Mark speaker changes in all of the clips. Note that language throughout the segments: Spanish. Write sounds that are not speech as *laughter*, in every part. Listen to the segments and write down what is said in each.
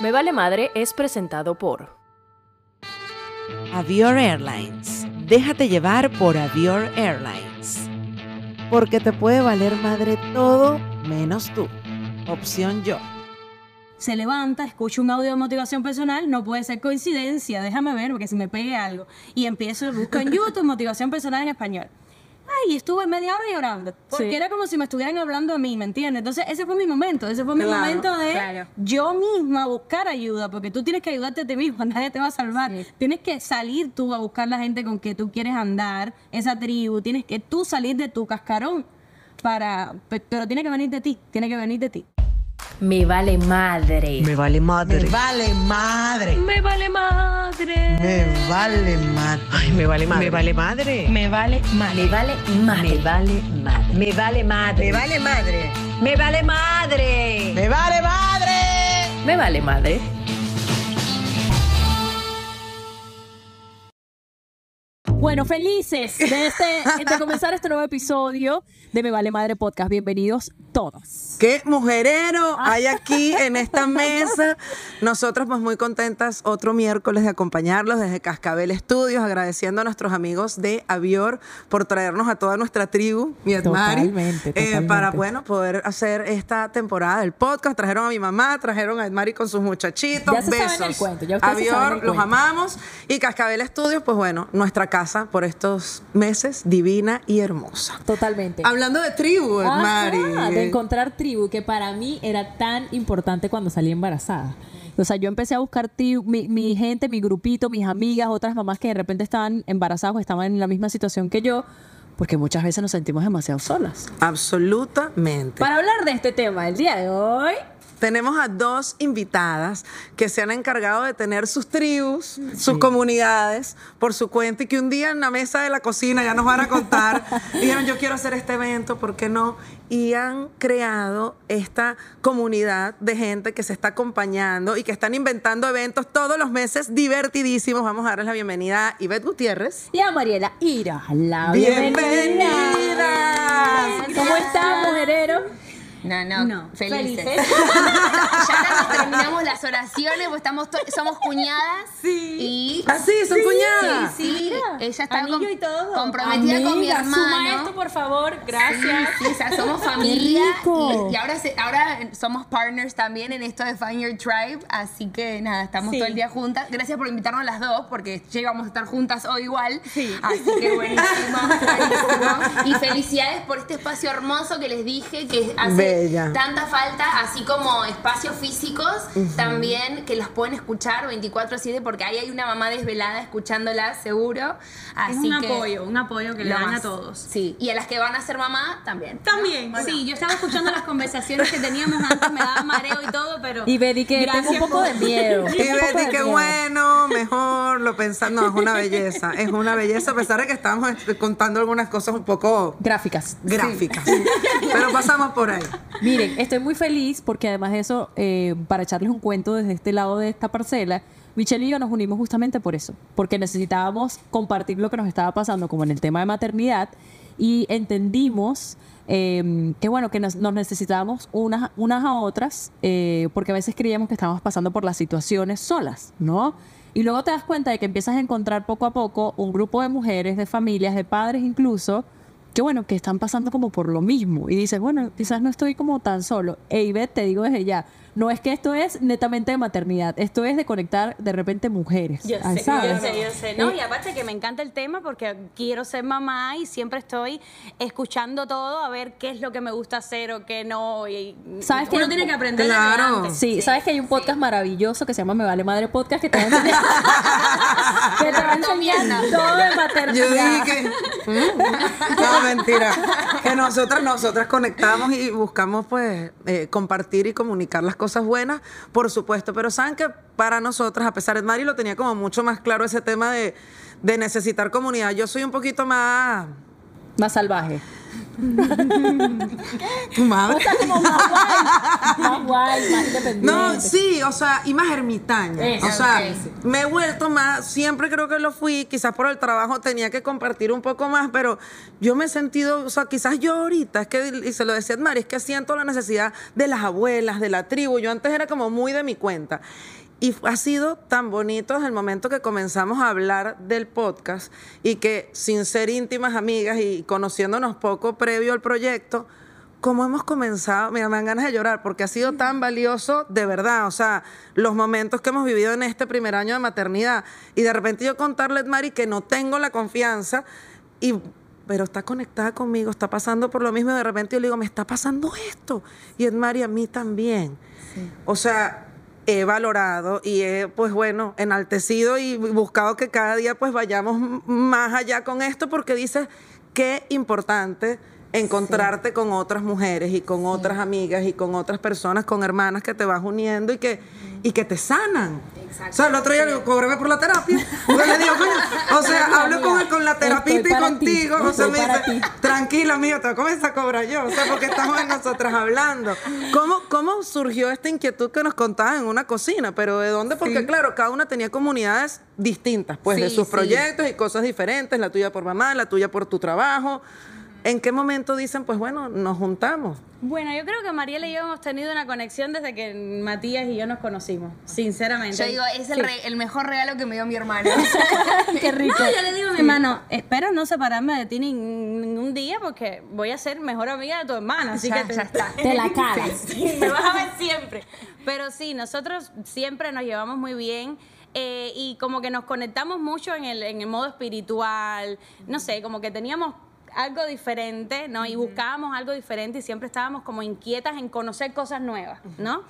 Speaker 1: Me Vale Madre es presentado por
Speaker 2: Avior Airlines. Déjate llevar por Avior Airlines. Porque te puede valer madre todo menos tú. Opción yo.
Speaker 3: se levanta, escucha un audio de motivación personal, no puede ser coincidencia, déjame ver, porque si me pegue algo. Y empiezo, busco en *laughs* YouTube motivación personal en español. Ay, estuve media hora llorando. Porque
Speaker 1: Sí.
Speaker 3: era como si me estuvieran hablando a mí, ¿me entiendes? Entonces, ese fue mi momento. Ese fue mi
Speaker 2: Claro,
Speaker 3: momento de
Speaker 4: claro.
Speaker 3: yo misma buscar ayuda, porque tú tienes que ayudarte a ti mismo, *laughs* nadie te va a salvar. Tienes que salir tú a buscar la gente con que tú quieres andar, esa tribu. Tienes que tú salir de tu cascarón para. pe- Pero tiene que venir de ti, tiene que venir de ti.
Speaker 1: Me Vale Madre.
Speaker 5: Me vale madre.
Speaker 6: Me vale madre.
Speaker 1: Me Vale Madre.
Speaker 6: Me vale madre.
Speaker 5: Ay, me vale madre. Me vale madre.
Speaker 4: Me vale madre.
Speaker 1: Me Vale Madre.
Speaker 5: Me vale madre.
Speaker 4: Me vale madre.
Speaker 6: Me vale madre.
Speaker 4: Me vale madre.
Speaker 6: Me vale madre.
Speaker 1: Me Vale Madre.
Speaker 3: Bueno, felices de, este, de *laughs* comenzar este nuevo episodio de Me Vale Madre Podcast. Bienvenidos todos.
Speaker 2: ¿Qué mujerero hay *laughs* aquí en esta mesa? Nosotros pues muy contentas otro miércoles de acompañarlos desde Cascabel Estudios, agradeciendo a nuestros amigos de Avior por traernos a toda nuestra tribu, mi Edmari,
Speaker 7: Totalmente,
Speaker 2: eh,
Speaker 7: totalmente.
Speaker 2: para bueno poder hacer esta temporada del podcast. Trajeron a mi mamá, trajeron a Edmari con sus muchachitos.
Speaker 7: Ya se saben
Speaker 2: Besos.
Speaker 7: el cuento, ya se saben
Speaker 2: Avior,
Speaker 7: el
Speaker 2: los
Speaker 7: cuento.
Speaker 2: amamos. Y Cascabel Estudios, pues bueno, nuestra casa por estos meses, divina y hermosa.
Speaker 7: Totalmente.
Speaker 2: Hablando de tribu,
Speaker 7: Ajá,
Speaker 2: Edmari.
Speaker 7: de encontrar tribu, que para mí era tan importante cuando salí embarazada. O sea, yo empecé a buscar tribu, mi, mi gente, mi grupito, mis amigas, otras mamás que de repente estaban embarazadas o estaban en la misma situación que yo, porque muchas veces nos sentimos demasiado solas.
Speaker 2: Absolutamente.
Speaker 7: Para hablar de este tema el día de hoy,
Speaker 2: Tenemos a dos invitadas que se han encargado de tener sus tribus, sus comunidades por su cuenta y que un día en la mesa de la cocina ya nos van a contar. *laughs* dijeron, yo quiero hacer este evento, ¿por qué no? Y han creado esta comunidad de gente que se está acompañando y que están inventando eventos todos los meses divertidísimos. Vamos a darles la bienvenida a Ivette Gutiérrez.
Speaker 7: y a Mariela Ira. La
Speaker 2: Bienvenidas.
Speaker 7: ¿Cómo están, mujerero?
Speaker 4: No, no,
Speaker 3: No.
Speaker 4: felices. *laughs* ya casi terminamos las oraciones, porque estamos somos cuñadas. Sí. Y
Speaker 2: Ah, sí, son cuñadas.
Speaker 4: Sí, sí. Ella está com-
Speaker 3: y todo.
Speaker 4: comprometida con mi hermano.
Speaker 7: Suma esto, por favor. Gracias.
Speaker 4: Sí, o sea, somos familia y, y ahora, se- ahora somos partners también en esto de Find Your Tribe, así que nada, estamos
Speaker 3: Sí.
Speaker 4: todo el día juntas. Gracias por invitarnos las dos, porque ya íbamos a estar juntas hoy igual. Así que buenísimo, *laughs* buenísimo. Y felicidades por este espacio hermoso que les dije, que hace
Speaker 2: Bella.
Speaker 4: tanta falta, así como espacios físicos, también que las pueden escuchar 24-7, porque ahí hay una mamá desvelada escuchándola, seguro. Así
Speaker 3: es un
Speaker 4: que
Speaker 3: apoyo, un apoyo que le dan a todos.
Speaker 4: Sí, y a las que van a ser mamá también.
Speaker 3: También, sí, yo estaba escuchando las conversaciones que teníamos antes, me daba mareo y todo, pero...
Speaker 7: Y Betty, que tengo un
Speaker 3: Gracias
Speaker 7: poco de miedo. *laughs*
Speaker 2: Y Betty,
Speaker 7: miedo.
Speaker 2: bueno, mejor, lo pensando, no, es una belleza, es una belleza, a pesar de que estamos este, contando algunas cosas un poco
Speaker 7: Gráficas.
Speaker 2: gráficas, pero pasamos por ahí.
Speaker 7: Miren, estoy muy feliz porque además de eso, eh, para echarles un cuento desde este lado de esta parcela, Michelle y yo nos unimos justamente por eso, porque necesitábamos compartir lo que nos estaba pasando como en el tema de maternidad y entendimos eh, que bueno, que nos, nos necesitábamos unas, unas a otras, eh, porque a veces creíamos que estábamos pasando por las situaciones solas, ¿no? Y luego te das cuenta de que empiezas a encontrar poco a poco un grupo de mujeres, de familias, de padres incluso, que bueno, que están pasando como por lo mismo. Y dices, bueno, quizás no estoy como tan solo. E Ivette, te digo desde ya, no es que esto es netamente de maternidad, esto es de conectar de repente mujeres.
Speaker 3: Yo sé,
Speaker 7: ¿sabes?
Speaker 3: yo sé, yo sé. No,
Speaker 7: Eh,
Speaker 3: y aparte que me encanta el tema porque quiero ser mamá y siempre estoy escuchando todo a ver qué es lo que me gusta hacer o qué no. Y,
Speaker 7: ¿Sabes que
Speaker 3: uno tiene que aprender
Speaker 2: Claro.
Speaker 3: adelante.
Speaker 7: Sí, sabes que hay un podcast maravilloso que se llama Me Vale Madre Podcast que te va a *laughs* enseñar, *laughs* que te va a enseñar todo de
Speaker 2: Yo
Speaker 7: maternidad.
Speaker 2: dije que, ¿Mm? *laughs* no, mentira, que nosotras, nosotras conectamos y buscamos pues eh, compartir y comunicar las cosas buenas, por supuesto, pero saben que para nosotras, a pesar de Mari lo tenía como mucho más claro ese tema de, de necesitar comunidad, yo soy un poquito más
Speaker 7: Más salvaje. *laughs*
Speaker 2: Tu madre.
Speaker 7: O sea, como más guay, más guay, más independiente.
Speaker 2: No, sí, o sea, y más ermitaña.
Speaker 7: Eso,
Speaker 2: o sea, me he vuelto más, siempre creo que lo fui, quizás por el trabajo tenía que compartir un poco más, pero yo me he sentido, o sea, quizás yo ahorita, es que, y se lo decía a Mari, es que siento la necesidad de las abuelas, de la tribu. Yo antes era como muy de mi cuenta. Y ha sido tan bonito desde el momento que comenzamos a hablar del podcast y que sin ser íntimas amigas y conociéndonos poco previo al proyecto, como hemos comenzado, mira, me dan ganas de llorar porque ha sido tan valioso de verdad, o sea, los momentos que hemos vivido en este primer año de maternidad. Y de repente yo contarle a Mari que no tengo la confianza y pero está conectada conmigo, está pasando por lo mismo y de repente yo le digo, me está pasando esto y Edmari a mí también. O sea, he valorado y he, pues bueno, enaltecido y buscado que cada día pues vayamos más allá con esto porque dices, qué importante encontrarte con otras mujeres y con otras amigas y con otras personas, con hermanas que te vas uniendo y que, y que te sanan. O sea, el otro día le digo, cóbrame por la terapia. Yo le digo, coño, o *laughs* sea, hablo con, el- con la terapista y contigo.
Speaker 7: ti,
Speaker 2: o sea, me dice, tranquila, amigo, te voy a comenzar a cobrar yo. O sea, porque estamos nosotras hablando. ¿Cómo, ¿Cómo surgió esta inquietud que nos contabas en una cocina? ¿Pero de dónde? Porque, claro, cada una tenía comunidades distintas, pues, de sus proyectos y cosas diferentes. La tuya por mamá, la tuya por tu trabajo. ¿En qué momento dicen, pues, bueno, nos juntamos?
Speaker 3: Bueno, yo creo que Mariela y yo hemos tenido una conexión desde que Matías y yo nos conocimos, sinceramente.
Speaker 4: Yo digo, es el,
Speaker 3: Sí.
Speaker 4: re- el mejor regalo que me dio mi hermano. *laughs*
Speaker 3: Qué rico. No, yo le digo a mi hermano, espero no separarme de ti nin- ningún día porque voy a ser mejor amiga de tu hermana, así
Speaker 4: Ya,
Speaker 3: que te,
Speaker 4: ya está. *laughs*
Speaker 7: Te la calas.
Speaker 3: Sí, *laughs* me vas a ver siempre. Pero sí, nosotros siempre nos llevamos muy bien. eh, y como que nos conectamos mucho en el, en el modo espiritual, no sé, como que teníamos algo diferente, ¿no? Y buscábamos algo diferente y siempre estábamos como inquietas en conocer cosas nuevas, ¿no?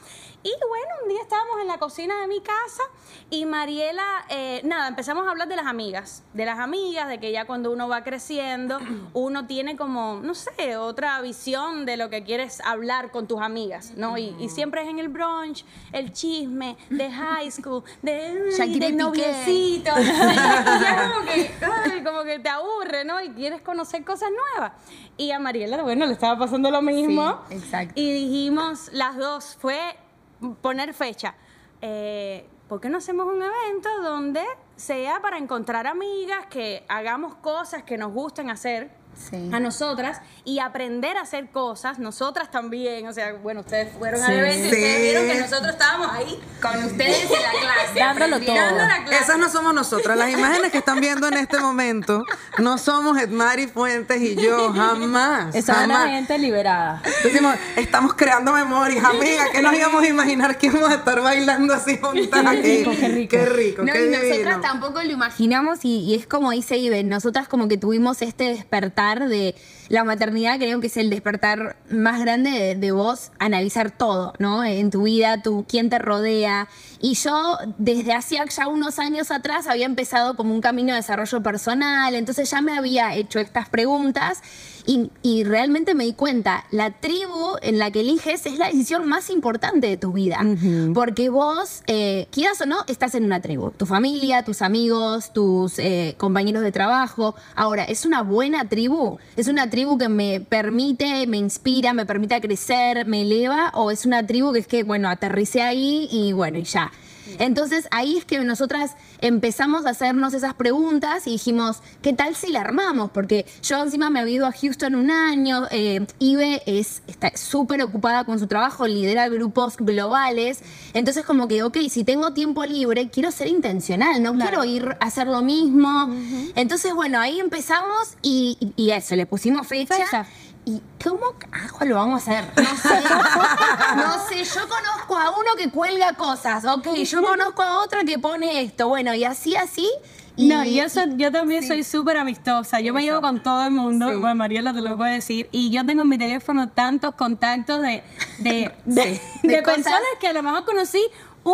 Speaker 3: Y bueno, un día estábamos en la cocina de mi casa y Mariela, eh, nada, empezamos a hablar de las amigas, de las amigas, de que ya cuando uno va creciendo, *clears throat* uno tiene como, no sé, otra visión de lo que quieres hablar con tus amigas, ¿no? Y, y siempre es en el brunch, el chisme de high school, de,
Speaker 4: Shakira
Speaker 3: del noviecito. *laughs* *laughs* Y ya como que, ay, como que te aburre, ¿no? Y quieres conocer cosas nuevas. Y a Mariela, bueno, le estaba pasando lo mismo.
Speaker 4: Sí, exacto.
Speaker 3: Y dijimos, las dos, fue poner fecha. Eh, ¿Por qué no hacemos un evento donde sea para encontrar amigas, que hagamos cosas que nos gusten hacer?
Speaker 4: Sí.
Speaker 3: a nosotras y aprender a hacer cosas, nosotras también, o sea, bueno, ustedes fueron
Speaker 7: Sí.
Speaker 3: al evento y ustedes vieron que nosotros estábamos ahí
Speaker 4: Con ustedes en la clase. *laughs*
Speaker 7: Dándolo todo.
Speaker 3: la clase.
Speaker 2: Esas no somos nosotras. Las imágenes que están viendo en este momento no somos Edmari Fuentes y yo. Jamás.
Speaker 7: Esa es la gente liberada.
Speaker 2: Decimos, estamos creando memorias, amiga, que nos íbamos a imaginar que íbamos a estar bailando así juntas aquí.
Speaker 7: rico, qué rico.
Speaker 2: Qué rico,
Speaker 4: No,
Speaker 2: qué divino.
Speaker 4: nosotras tampoco lo imaginamos y, y es como dice Iben, nosotras como que tuvimos este despertar de la maternidad, creo que es el despertar más grande de, vos, analizar todo, ¿no? En tu vida, tu, quién te rodea. Y yo desde hacía ya unos años atrás había empezado como un camino de desarrollo personal, entonces ya me había hecho estas preguntas y, y realmente me di cuenta, la tribu en la que eliges es la decisión más importante de tu vida, porque vos, eh, quieras o no, estás en una tribu, tu familia, tus amigos, tus eh, compañeros de trabajo. Ahora, ¿es una buena tribu? ¿Es una tribu que me permite, me inspira, me permite crecer, me eleva? ¿O es una tribu que es que, bueno, aterricé ahí y bueno, y ya? Entonces ahí es que nosotras empezamos a hacernos esas preguntas y dijimos, ¿qué tal si la armamos? Porque yo encima me había ido a Houston un año, eh, Ibe es, está súper ocupada con su trabajo, lidera grupos globales, entonces como que, ok, si tengo tiempo libre, quiero ser intencional, no quiero ir a hacer lo mismo. Entonces, bueno, ahí empezamos y, y- y eso, le pusimos fecha.
Speaker 3: Fecha.
Speaker 4: ¿Y cómo carajo lo vamos a hacer? No sé. No sé, yo conozco a uno que cuelga cosas, ok, yo conozco a otro que pone esto, bueno, y así, así. Y,
Speaker 3: No, yo, soy- yo también soy súper amistosa. Yo me llevo con todo el mundo. Bueno, Mariela te lo puede decir. Y yo tengo en mi teléfono tantos contactos de, de, *laughs* de,
Speaker 4: De
Speaker 3: de personas que a lo mejor conocí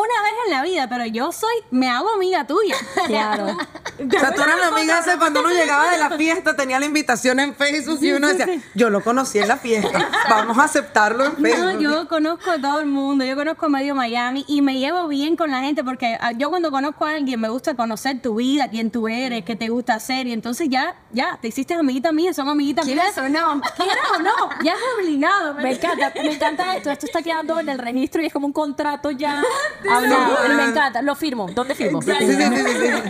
Speaker 3: una vez en la vida, pero yo soy, me hago amiga tuya. *laughs*
Speaker 7: Claro.
Speaker 2: O sea, tú eras la amiga esa cuando uno llegaba de la fiesta, tenía la invitación en Facebook y uno decía, yo lo conocí en la fiesta, vamos a aceptarlo en Facebook.
Speaker 3: No, yo conozco a todo el mundo, yo conozco a medio Miami y me llevo bien con la gente porque ah, yo cuando conozco a alguien me gusta conocer tu vida, quién tú eres, qué te gusta hacer, y entonces ya, ya, te hiciste amiguita mía, son amiguitas mías.
Speaker 4: ¿Quieres o no?
Speaker 3: ¿Quieres o no? Ya es obligado.
Speaker 7: Me encanta, me encanta esto. Esto está quedando en el registro y es como un contrato ya *laughs* hablado. Me encanta. Lo firmo. ¿Dónde firmo?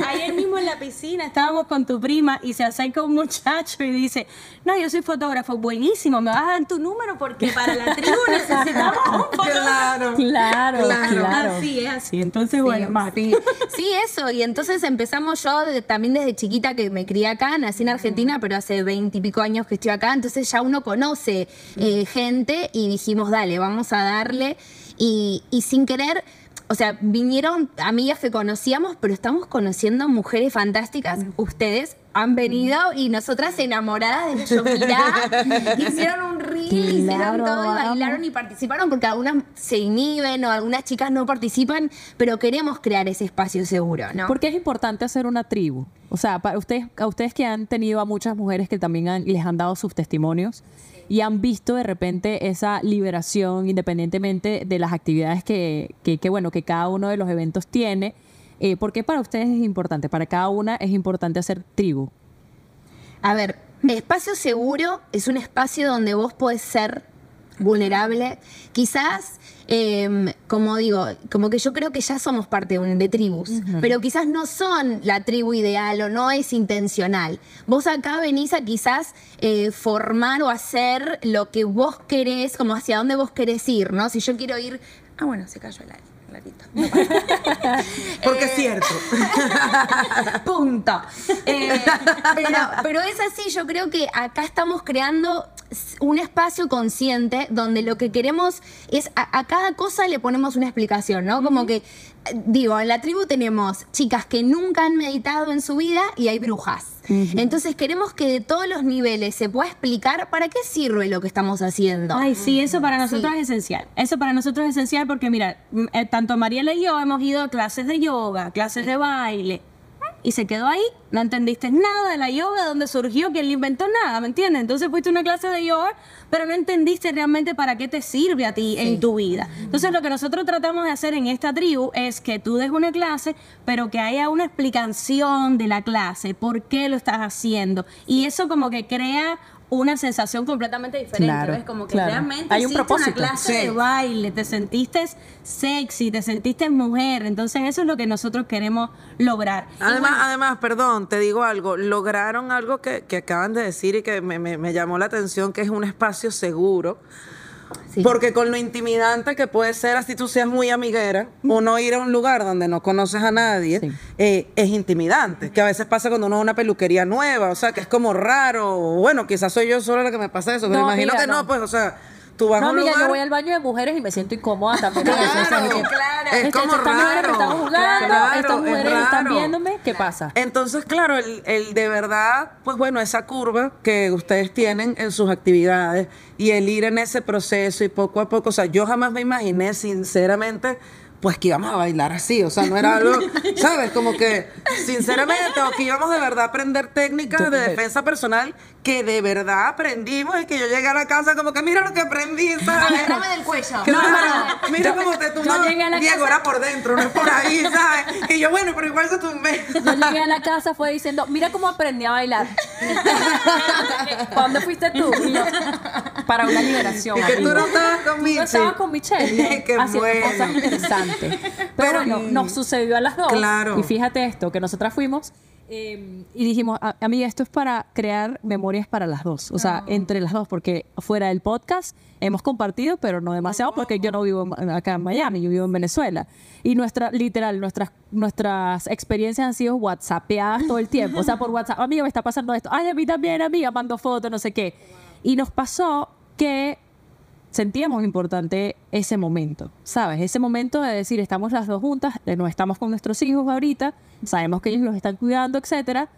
Speaker 3: Ayer mismo en la piscina estábamos con tu prima y se acerca un muchacho y dice, no, yo soy fotógrafo, buenísimo, me vas a dar tu número porque para la tribu *laughs* necesitamos un fotógrafo.
Speaker 2: Claro.
Speaker 7: Claro, claro.
Speaker 3: Así es así. Entonces, bueno, más.
Speaker 4: Sí, sí, eso. Y entonces empezamos yo de- también desde chiquita que me crié acá, nací en Argentina, pero hace veintipico años que estoy acá. Entonces ya uno conoce eh, gente y dijimos, dale, vamos a darle. Y, y sin querer. O sea, vinieron amigas que conocíamos, pero estamos conociendo mujeres fantásticas. Ustedes han venido y nosotras enamoradas de Shokira. *laughs* hicieron un reel, hicieron
Speaker 7: Claro,
Speaker 4: todo y bailaron y participaron porque algunas se inhiben o algunas chicas no participan, pero queremos crear ese espacio seguro, ¿no?
Speaker 7: ¿Por qué es importante hacer una tribu? O sea, para ustedes, a ustedes que han tenido a muchas mujeres que también han- les han dado sus testimonios y han visto de repente esa liberación independientemente de las actividades que, que, que, bueno, que cada uno de los eventos tiene. eh, ¿Por qué para ustedes es importante? Para cada una es importante hacer tribu.
Speaker 4: A ver, espacio seguro es un espacio donde vos podés ser vulnerable. Quizás, eh, como digo, como que yo creo que ya somos parte de, tribus, pero quizás no son la tribu ideal o no es intencional. Vos acá venís a quizás eh, formar o hacer lo que vos querés, como hacia dónde vos querés ir, ¿no? Si yo quiero ir... Ah, bueno, se cayó el aire. clarito. No. *laughs*
Speaker 2: Porque es cierto. *laughs*
Speaker 4: Punto. Eh, pero, pero es así, yo creo que acá estamos creando un espacio consciente donde lo que queremos es a, a cada cosa le ponemos una explicación, ¿no? Como que, eh, digo, en la tribu tenemos chicas que nunca han meditado en su vida y hay brujas. Entonces queremos que de todos los niveles se pueda explicar para qué sirve lo que estamos haciendo.
Speaker 3: Ay, sí, eso para nosotros es esencial. Eso para nosotros es esencial porque, mira, eh, tanto Mariela y yo hemos ido a clases de yoga, clases de baile. Y se quedó ahí, no entendiste nada de la yoga, dónde surgió, quién le inventó nada, ¿me entiendes? Entonces fuiste a una clase de yoga, pero no entendiste realmente para qué te sirve a ti en tu vida. Entonces lo que nosotros tratamos de hacer en esta tribu es que tú des una clase, pero que haya una explicación de la clase, por qué lo estás haciendo. Y eso como que crea una sensación completamente diferente.
Speaker 7: Claro,
Speaker 3: ¿ves? Como que
Speaker 7: claro.
Speaker 3: realmente
Speaker 7: Hay un
Speaker 3: hiciste
Speaker 7: propósito.
Speaker 3: una clase
Speaker 2: Sí.
Speaker 3: de baile, te sentiste sexy, te sentiste mujer. Entonces eso es lo que nosotros queremos lograr.
Speaker 2: Además,
Speaker 3: bueno,
Speaker 2: además, perdón, te digo algo, lograron algo que, que acaban de decir y que me, me- me llamó la atención, que es un espacio seguro.
Speaker 4: Sí.
Speaker 2: Porque con lo intimidante que puede ser, así tú seas muy amiguera, o no ir a un lugar donde no conoces a nadie,
Speaker 7: Sí.
Speaker 2: eh, es intimidante. Que a veces pasa cuando uno va a una peluquería nueva, o sea, que es como raro. Bueno, quizás soy yo sola la que me pasa eso, pero
Speaker 7: No,
Speaker 2: imagino que no,
Speaker 7: no.
Speaker 2: pues, o sea, tú vas
Speaker 7: No,
Speaker 2: a un
Speaker 7: amiga,
Speaker 2: lugar.
Speaker 7: yo voy al baño de mujeres y me siento incómoda también.
Speaker 2: Claro, claro. Es como
Speaker 7: estas mujeres me están jugando,
Speaker 2: Claro,
Speaker 7: estas
Speaker 2: es
Speaker 7: mujeres están viéndome, ¿qué pasa?
Speaker 2: Entonces, claro, el, el de verdad, pues bueno, esa curva que ustedes tienen en sus actividades y el ir en ese proceso y poco a poco, o sea, yo jamás me imaginé, sinceramente, pues que íbamos a bailar así, o sea, no era algo, *laughs* ¿sabes? Como que, sinceramente, o que íbamos de verdad a aprender técnicas de defensa personal que de verdad aprendimos y que yo llegué a la casa como que mira lo que aprendí, *laughs* ¿sabes?
Speaker 4: Agárrame del cuello.
Speaker 2: Claro, mira cómo te
Speaker 7: yo
Speaker 2: tumbó. Diego era por dentro, no es por ahí, *laughs* ¿sabes? Y yo, bueno, pero igual se tumbé.
Speaker 7: Yo llegué a la casa fue diciendo, mira cómo aprendí a bailar. *laughs* ¿Cuándo fuiste tú? Y yo, para una liberación.
Speaker 2: Y que tú no estabas con
Speaker 7: Tú
Speaker 2: Michi.
Speaker 7: no estabas con Michelle.
Speaker 2: Qué
Speaker 7: haciendo
Speaker 2: bueno.
Speaker 7: cosas interesantes. Pero,
Speaker 2: Pero,
Speaker 7: bueno, nos sucedió a las dos.
Speaker 2: claro.
Speaker 7: Y fíjate esto, que nosotras fuimos eh, y dijimos, "A- amiga, esto es para crear memorias para las dos. O sea, entre las dos, porque fuera del podcast hemos compartido, pero no demasiado, porque yo no vivo acá en Miami, yo vivo en Venezuela. Y nuestra, literal, nuestras, nuestras experiencias han sido whatsappeadas todo el tiempo. O sea, por WhatsApp, amiga, me está pasando esto. Ay, a mí también, amiga, mando fotos, no sé qué. Y nos pasó que sentíamos importante ese momento, ¿sabes? Ese momento de decir, estamos las dos juntas, eh, no estamos con nuestros hijos ahorita, sabemos que ellos los están cuidando, etcétera,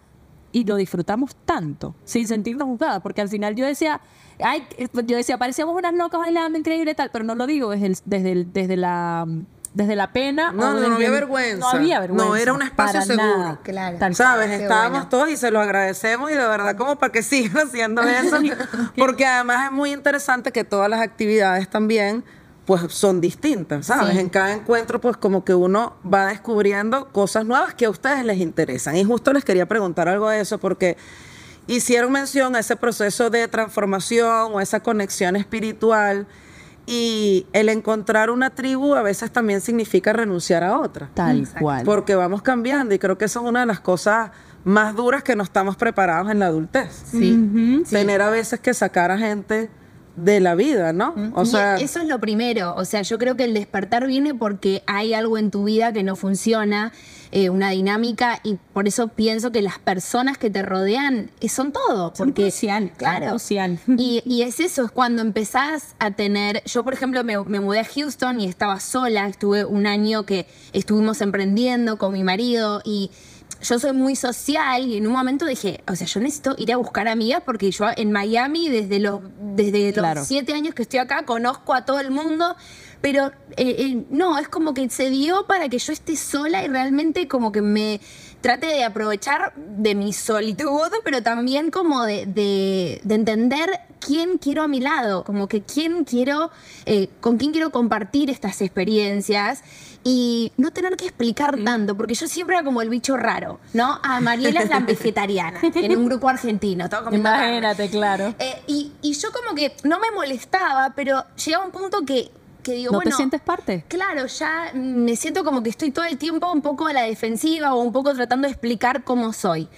Speaker 7: y lo disfrutamos tanto, sin sentirnos juzgadas, porque al final yo decía, ay, eh, yo decía, parecíamos unas locas bailando increíble tal, pero no lo digo desde, el- desde, el- desde la desde la pena.
Speaker 2: No,
Speaker 7: o
Speaker 2: no, no
Speaker 7: desde
Speaker 2: había vergüenza.
Speaker 7: No había vergüenza.
Speaker 2: No, era un espacio
Speaker 7: para
Speaker 2: seguro.
Speaker 7: nada.
Speaker 4: Claro.
Speaker 7: Tal
Speaker 2: ¿Sabes? Estábamos
Speaker 4: bueno.
Speaker 2: todos y se lo agradecemos y de verdad como para que *laughs* sigan haciendo eso. *laughs* porque además es muy interesante que todas las actividades también pues son distintas, ¿sabes?
Speaker 4: Sí.
Speaker 2: En cada encuentro, pues como que uno va descubriendo cosas nuevas que a ustedes les interesan. Y justo les quería preguntar algo de eso porque hicieron mención a ese proceso de transformación o esa conexión espiritual y el encontrar una tribu a veces también significa renunciar a otra.
Speaker 7: Tal cual.
Speaker 2: Porque vamos cambiando y creo que eso es una de las cosas más duras que no estamos preparados en la adultez.
Speaker 4: Sí.
Speaker 2: Tener a veces que sacar a gente de la vida, ¿no? O
Speaker 4: Y
Speaker 2: sea,
Speaker 4: eso es lo primero. O sea, yo creo que el despertar viene porque hay algo en tu vida que no funciona, eh, una dinámica, y por eso pienso que las personas que te rodean son todo. Porque,
Speaker 3: crucial,
Speaker 4: claro.
Speaker 3: crucial.
Speaker 4: Y, y es eso, es cuando empezás a tener. Yo, por ejemplo, me, me mudé a Houston y estaba sola. Estuve un año que estuvimos emprendiendo con mi marido y yo soy muy social y en un momento dije, o sea, yo necesito ir a buscar amigas porque yo en Miami desde los desde
Speaker 7: Claro.
Speaker 4: los siete años que estoy acá conozco a todo el mundo, pero eh, eh, no, es como que se dio para que yo esté sola y realmente como que me trate de aprovechar de mi solitud, pero también como de, de- de entender quién quiero a mi lado, como que quién quiero, eh, con quién quiero compartir estas experiencias y no tener que explicar tanto, porque yo siempre era como el bicho raro, ¿no? A Mariela es la vegetariana, *laughs* en un grupo argentino, todo comiendo carne.
Speaker 7: Imagínate, claro.
Speaker 4: Eh, y, y yo como que no me molestaba, pero llegaba un punto que, que digo,
Speaker 7: ¿No
Speaker 4: bueno...
Speaker 7: te sientes parte?
Speaker 4: Claro, ya me siento como que estoy todo el tiempo un poco a la defensiva o un poco tratando de explicar cómo soy.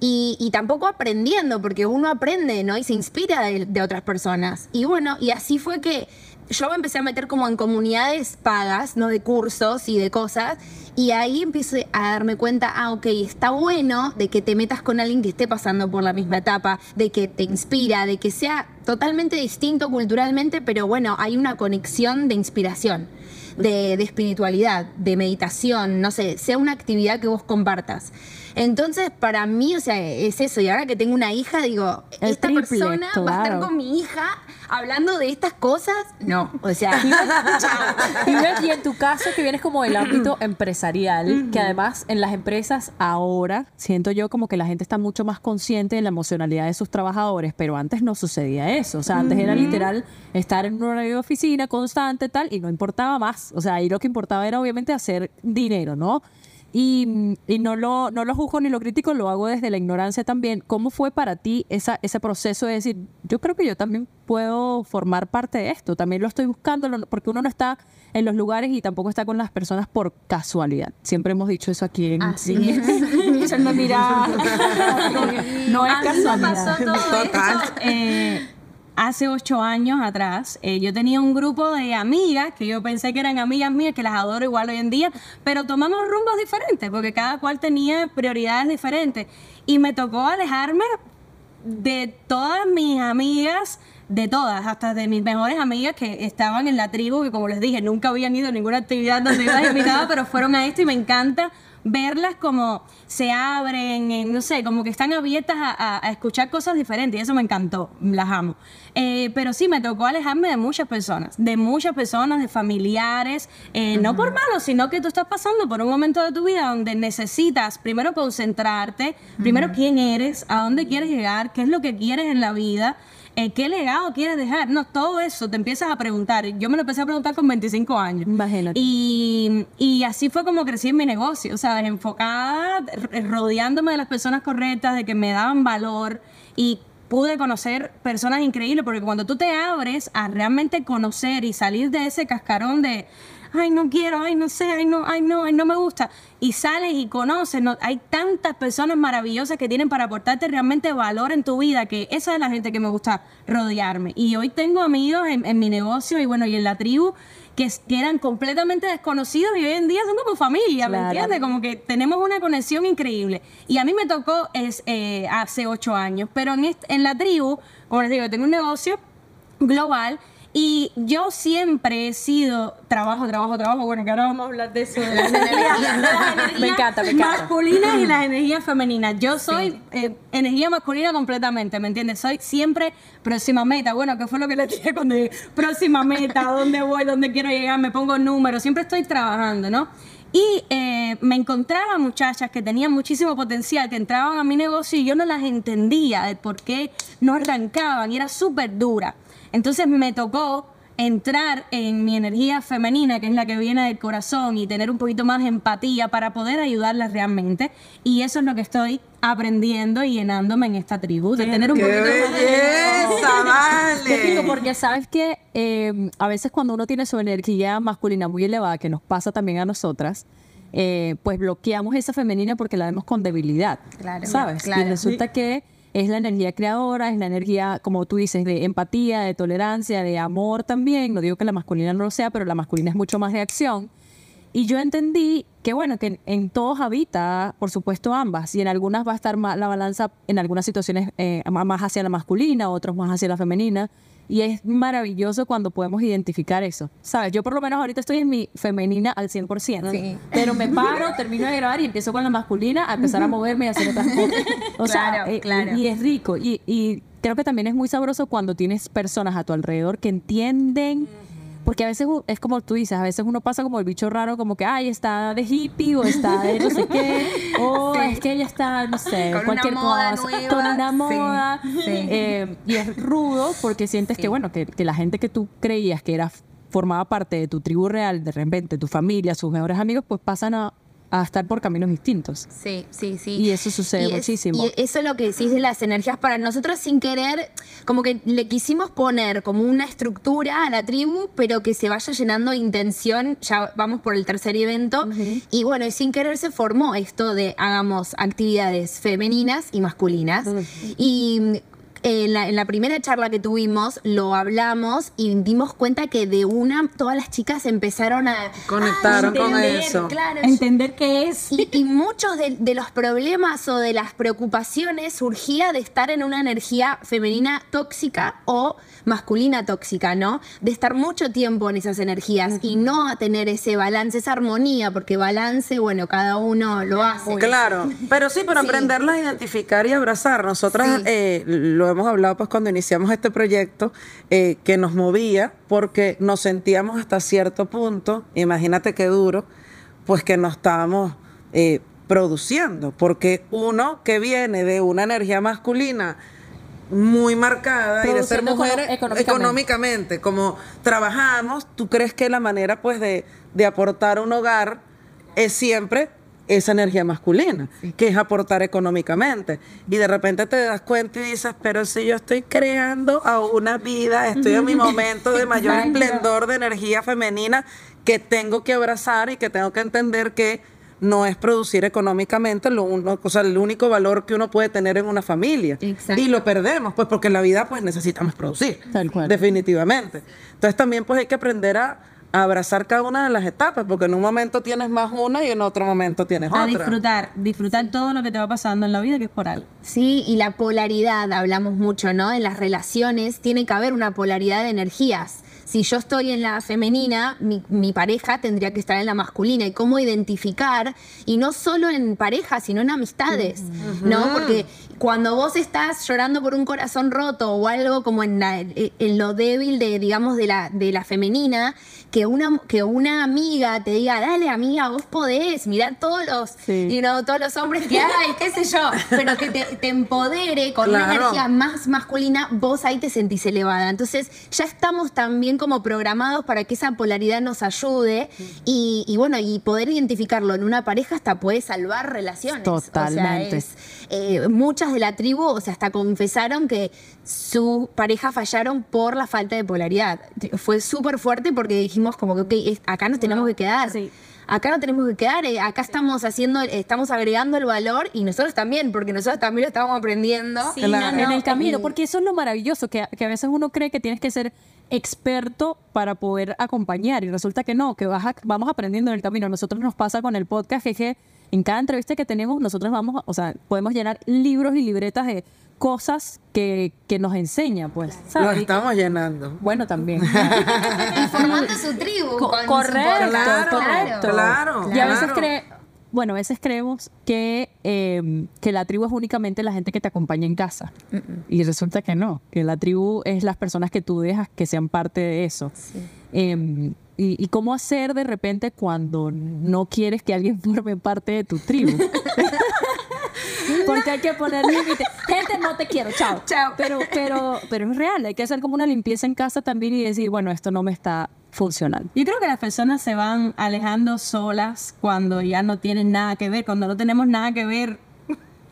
Speaker 4: Y, y tampoco aprendiendo, porque uno aprende, ¿no? Y se inspira de, de otras personas. Y bueno, y así fue que yo me empecé a meter como en comunidades pagas, ¿no? De cursos y de cosas. Y ahí empecé a darme cuenta, ah, ok, está bueno de que te metas con alguien que esté pasando por la misma etapa, de que te inspira, de que sea totalmente distinto culturalmente, pero bueno, hay una conexión de inspiración de, de espiritualidad, de meditación, no sé, sea una actividad que vos compartas. Entonces, para mí, o sea, es eso. Y ahora que tengo una hija, digo,
Speaker 7: El
Speaker 4: ¿esta
Speaker 7: triple,
Speaker 4: persona va a estar con mi hija hablando de estas cosas? No, o sea, *laughs*
Speaker 7: Y, ves, y en tu caso, que vienes como del ámbito *clears throat* empresarial, que además en las empresas ahora siento yo como que la gente está mucho más consciente de la emocionalidad de sus trabajadores, pero antes no sucedía eso. O sea, antes era literal estar en un horario de oficina constante tal y no importaba más. O sea, ahí lo que importaba era obviamente hacer dinero, ¿no? Y, y no, lo, no lo juzgo ni lo critico, lo hago desde la ignorancia también. ¿Cómo fue para ti esa, ese proceso de decir, yo creo que yo también puedo formar parte de esto? También lo estoy buscando, porque uno no está en los lugares y tampoco está con las personas por casualidad. Siempre hemos dicho eso aquí en
Speaker 4: Así
Speaker 7: sí.
Speaker 4: es. *laughs*
Speaker 3: Echando mirada. *laughs* no es
Speaker 4: A
Speaker 3: casualidad.
Speaker 4: pasó todo
Speaker 2: Total.
Speaker 3: Eh, hace ocho años atrás, eh, yo tenía un grupo de amigas que yo pensé que eran amigas mías, que las adoro igual hoy en día, pero tomamos rumbos diferentes, porque cada cual tenía prioridades diferentes. Y me tocó alejarme de todas mis amigas, de todas, hasta de mis mejores amigas que estaban en la tribu, que como les dije, nunca habían ido a ninguna actividad donde yo las *laughs* invitaba, pero fueron a esto y me encanta verlas como se abren, eh, no sé, como que están abiertas a, a- a escuchar cosas diferentes y eso me encantó, las amo. Eh, pero sí, me tocó alejarme de muchas personas, de muchas personas, de familiares, eh, no por malo, sino que tú estás pasando por un momento de tu vida donde necesitas primero concentrarte, primero quién eres, a dónde quieres llegar, qué es lo que quieres en la vida. Eh, ¿Qué legado quieres dejar? No, todo eso te empiezas a preguntar. Yo me lo empecé a preguntar con 25 años.
Speaker 7: Imagínate.
Speaker 3: Y, y así fue como crecí en mi negocio, ¿sabes? Enfocada, r- rodeándome de las personas correctas, de que me daban valor y pude conocer personas increíbles, porque cuando tú te abres a realmente conocer y salir de ese cascarón de, ay, no quiero, ay, no sé, ay, no, ay, no, ay, no me gusta, y sales y conoces, no, hay tantas personas maravillosas que tienen para aportarte realmente valor en tu vida, que esa es la gente que me gusta rodearme. Y hoy tengo amigos en, en mi negocio y bueno, y en la tribu que, eran completamente desconocidos y hoy en día son como familia, ¿me
Speaker 7: Claro.
Speaker 3: entiendes? Como que tenemos una conexión increíble. Y a mí me tocó es, eh, hace ocho años, pero en, la tribu, como les digo, tengo un negocio global y yo siempre he sido trabajo, trabajo, trabajo. Bueno, que ahora vamos a hablar de eso. De las energías, energías
Speaker 7: Me encanta, me encanta.
Speaker 3: Masculinas y las energías femeninas. Yo soy eh, energía masculina completamente, ¿me entiendes? Soy siempre próxima meta. Bueno, ¿qué fue lo que le dije cuando dije próxima meta? ¿Dónde voy? ¿Dónde quiero llegar? Me pongo números. Siempre estoy trabajando, ¿no? Y eh, me encontraba muchachas que tenían muchísimo potencial, que entraban a mi negocio y yo no las entendía de por qué no arrancaban y era súper dura. Entonces me tocó entrar en mi energía femenina, que es la que viene del corazón, y tener un poquito más de empatía para poder ayudarlas realmente. Y eso es lo que estoy aprendiendo y llenándome en esta tribu, de tener un
Speaker 2: ¡Qué
Speaker 3: poquito más de
Speaker 2: belleza, vale!
Speaker 7: porque sabes que eh, a veces cuando uno tiene su energía masculina muy elevada, que nos pasa también a nosotras, eh, pues bloqueamos esa femenina porque la vemos con debilidad.
Speaker 4: Claro,
Speaker 7: ¿Sabes?
Speaker 4: claro.
Speaker 7: Y resulta que es la energía creadora, es la energía, como tú dices, de empatía, de tolerancia, de amor también. No digo que la masculina no lo sea, pero la masculina es mucho más de acción. Y yo entendí que, bueno, que en, todos habita, por supuesto, ambas. Y en algunas va a estar más la balanza, en algunas situaciones, eh, más hacia la masculina, otros más hacia la femenina. Y es maravilloso cuando podemos identificar eso. ¿Sabes? Yo por lo menos ahorita estoy en mi femenina al 100%.
Speaker 4: Sí.
Speaker 7: Pero me paro, termino de grabar y empiezo con la masculina a empezar a moverme y a hacer otras cosas. O sea,
Speaker 4: Claro,
Speaker 7: eh,
Speaker 4: claro.
Speaker 7: y es rico. Y, y creo que también es muy sabroso cuando tienes personas a tu alrededor que entienden. Porque a veces es como tú dices, a veces uno pasa como el bicho raro, como que, ay, está de hippie o está de no sé qué, *laughs* o es que ella está, no sé,
Speaker 4: Con una
Speaker 7: cualquier
Speaker 4: moda
Speaker 7: cosa,
Speaker 4: nueva.
Speaker 7: con una
Speaker 4: Sí,
Speaker 7: moda.
Speaker 4: sí.
Speaker 7: Eh, y es rudo porque sientes que, bueno, que, que la gente que tú creías que era formaba parte de tu tribu real, de repente tu familia, sus mejores amigos, pues pasan a, a estar por caminos distintos.
Speaker 4: Sí, sí, sí.
Speaker 7: Y eso sucede
Speaker 4: es-
Speaker 7: muchísimo.
Speaker 4: Y eso es lo que decís de las energías para nosotros sin querer, como que le quisimos poner como una estructura a la tribu, pero que se vaya llenando de intención. Ya vamos por el tercer evento. Y bueno, y sin querer se formó esto de hagamos actividades femeninas y masculinas. Y en la, en la primera charla que tuvimos lo hablamos y dimos cuenta que de una todas las chicas empezaron a
Speaker 2: Conectaron
Speaker 4: a
Speaker 2: con
Speaker 4: entender,
Speaker 2: eso.
Speaker 4: Claro,
Speaker 3: entender qué es.
Speaker 4: y, y muchos de, de los problemas o de las preocupaciones surgía de estar en una energía femenina tóxica o masculina tóxica, ¿no? De estar mucho tiempo en esas energías y no a tener ese balance, esa armonía, porque balance, bueno, cada uno lo hace.
Speaker 2: Claro, pero sí, pero
Speaker 4: Sí.
Speaker 2: aprenderlas a identificar y abrazar. Nosotras
Speaker 4: Sí.
Speaker 2: eh, lo hemos hablado pues cuando iniciamos este proyecto, eh, que nos movía porque nos sentíamos hasta cierto punto, imagínate qué duro, pues que no estábamos eh, produciendo, porque uno que viene de una energía masculina muy marcada y de ser
Speaker 7: Produciendo
Speaker 2: mujer
Speaker 7: econo- económicamente.
Speaker 2: económicamente, como trabajamos, ¿tú crees que la manera pues de, de aportar un hogar es siempre esa energía masculina, que es aportar económicamente? Y de repente te das cuenta y dices, pero si yo estoy creando a una vida, estoy en mi *laughs* momento de mayor esplendor de energía femenina que tengo que abrazar y que tengo que entender que no es producir económicamente lo uno, o sea, el único valor que uno puede tener en una familia.
Speaker 4: Exacto.
Speaker 2: Y lo perdemos, pues porque en la vida pues necesitamos producir.
Speaker 7: Tal cual.
Speaker 2: Definitivamente. Entonces también pues hay que aprender a abrazar cada una de las etapas, porque en un momento tienes más una y en otro momento tienes
Speaker 3: A
Speaker 2: otra.
Speaker 3: disfrutar, disfrutar todo lo que te va pasando en la vida, que es por algo.
Speaker 4: Sí, y la polaridad, hablamos mucho, ¿no? En las relaciones tiene que haber una polaridad de energías. Si yo estoy en la femenina, mi, mi pareja tendría que estar en la masculina. Y cómo identificar, y no solo en pareja, sino en amistades, ¿no? Porque cuando vos estás llorando por un corazón roto o algo como en, la- en lo débil de, digamos, de la, de la femenina, que una, que una amiga te diga, dale amiga, vos podés, mirá todos los,
Speaker 7: Sí.
Speaker 4: y no, todos los hombres que hay, qué sé yo, pero que te, te empodere con una energía más masculina, vos ahí te sentís elevada. Entonces ya estamos también como programados para que esa polaridad nos ayude y, y bueno, y poder identificarlo en una pareja hasta puede salvar relaciones.
Speaker 7: Totalmente.
Speaker 4: O sea, es, eh, muchas de la tribu, o sea, hasta confesaron que su pareja fallaron por la falta de polaridad. Fue súper fuerte porque dijimos como que, acá nos tenemos que quedar.
Speaker 3: Sí.
Speaker 4: Acá no tenemos que quedar, eh, acá estamos haciendo, estamos agregando el valor y nosotros también, porque nosotros también lo estamos aprendiendo.
Speaker 3: Sí,
Speaker 2: Claro.
Speaker 3: no,
Speaker 7: en el camino,
Speaker 4: y-
Speaker 7: porque eso es lo maravilloso, que, que a veces uno cree que tienes que ser experto para poder acompañar y resulta que no, que vas a- vamos aprendiendo en el camino. A nosotros nos pasa con el podcast que en cada entrevista que tenemos nosotros vamos, a- o sea, podemos llenar libros y libretas de cosas que, que nos enseña, pues,
Speaker 2: Lo
Speaker 7: ¿sabes?
Speaker 2: estamos llenando.
Speaker 7: Bueno, también. *laughs*
Speaker 4: formando su *laughs* tribu.
Speaker 7: Co-
Speaker 4: con su
Speaker 7: correcto,
Speaker 4: podcast.
Speaker 7: correcto.
Speaker 2: Claro,
Speaker 7: Y a veces
Speaker 2: claro.
Speaker 7: cree, bueno, a veces creemos que, eh, que la tribu es únicamente la gente que te acompaña en casa. Y resulta que no, que la tribu es las personas que tú dejas que sean parte de eso. Eh, y, y cómo hacer de repente cuando no quieres que alguien *laughs* forme parte de tu tribu. *laughs* Porque hay que poner límite. Gente, no te quiero, chao.
Speaker 4: Chao.
Speaker 7: Pero, pero, pero es real, hay que hacer como una limpieza en casa también y decir, bueno, esto no me está funcionando.
Speaker 3: Yo creo que las personas se van alejando solas cuando ya no tienen nada que ver, cuando no tenemos nada que ver.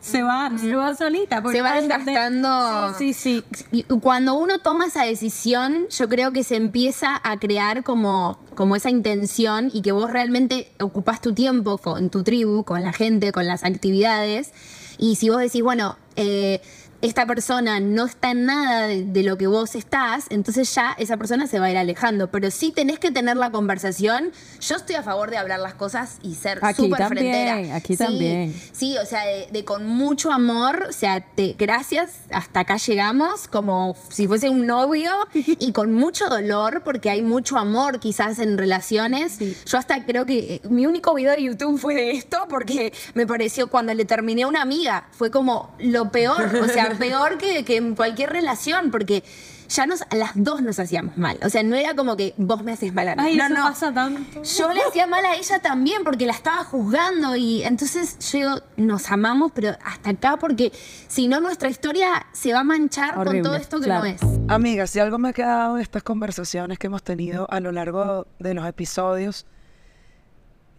Speaker 3: Se va, se va solita. porque
Speaker 4: Se va desgastando.
Speaker 3: Sí, sí, sí.
Speaker 4: Y cuando uno toma esa decisión, yo creo que se empieza a crear como, como esa intención y que vos realmente ocupás tu tiempo con tu tribu, con la gente, con las actividades. Y si vos decís, bueno, eh, esta persona no está en nada de, de lo que vos estás, entonces ya esa persona se va a ir alejando. Pero sí tenés que tener la conversación. Yo estoy a favor de hablar las cosas y ser
Speaker 7: Aquí
Speaker 4: súper frentera.
Speaker 7: aquí
Speaker 4: Sí,
Speaker 7: también.
Speaker 4: Sí, o sea, de, de con mucho amor, o sea, te, gracias, hasta acá llegamos, como si fuese un novio, *laughs* y con mucho dolor, porque hay mucho amor quizás en relaciones. Yo hasta creo que eh, mi único video de YouTube fue de esto, porque me pareció cuando le terminé a una amiga, fue como lo peor, o sea, peor que, que en cualquier relación, porque... Ya nos, a las dos nos hacíamos mal. O sea, no era como que vos me haces mal a mí.
Speaker 3: Ay,
Speaker 4: no,
Speaker 3: eso
Speaker 4: no.
Speaker 3: pasa tanto.
Speaker 4: Yo le hacía mal a ella también porque la estaba juzgando y entonces yo digo, nos amamos, pero hasta acá porque si no nuestra historia se va a manchar
Speaker 7: Horrible,
Speaker 4: con todo esto que
Speaker 7: claro.
Speaker 4: no es.
Speaker 2: Amiga, si algo me ha quedado de estas conversaciones que hemos tenido a lo largo de los episodios,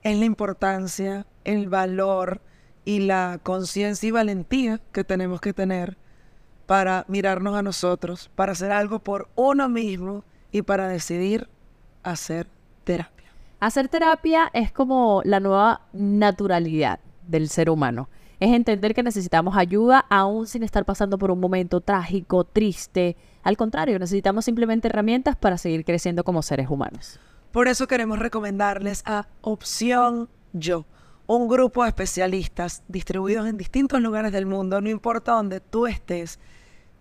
Speaker 2: es la importancia, el valor y la conciencia y valentía que tenemos que tener para mirarnos a nosotros, para hacer algo por uno mismo y para decidir hacer terapia.
Speaker 7: Hacer terapia es como la nueva naturalidad del ser humano. Es entender que necesitamos ayuda aún sin estar pasando por un momento trágico, triste. Al contrario, necesitamos simplemente herramientas para seguir creciendo como seres humanos.
Speaker 2: Por eso queremos recomendarles a Opción Yo, un grupo de especialistas distribuidos en distintos lugares del mundo, no importa donde tú estés,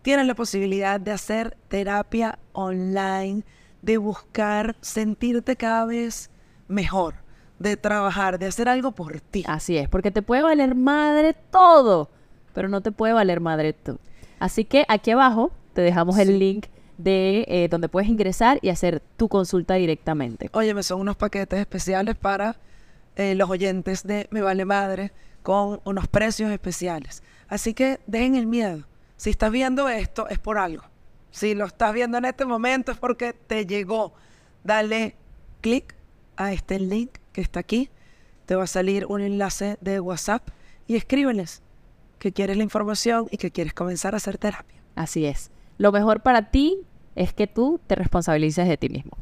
Speaker 2: tienen la posibilidad de hacer terapia online, de buscar sentirte cada vez mejor, de trabajar, de hacer algo por ti.
Speaker 7: Así es, porque te puede valer madre todo, pero no te puede valer madre tú. Así que aquí abajo te dejamos el link de eh, donde puedes ingresar y hacer tu consulta directamente.
Speaker 2: Óyeme, son unos paquetes especiales para eh, los oyentes de Me Vale Madre con unos precios especiales. Así que dejen el miedo. Si estás viendo esto es por algo. Si lo estás viendo en este momento es porque te llegó. Dale clic a este link que está aquí. Te va a salir un enlace de WhatsApp y escríbeles que quieres la información y que quieres comenzar a hacer terapia.
Speaker 7: Así es. Lo mejor para ti es que tú te responsabilices de ti mismo.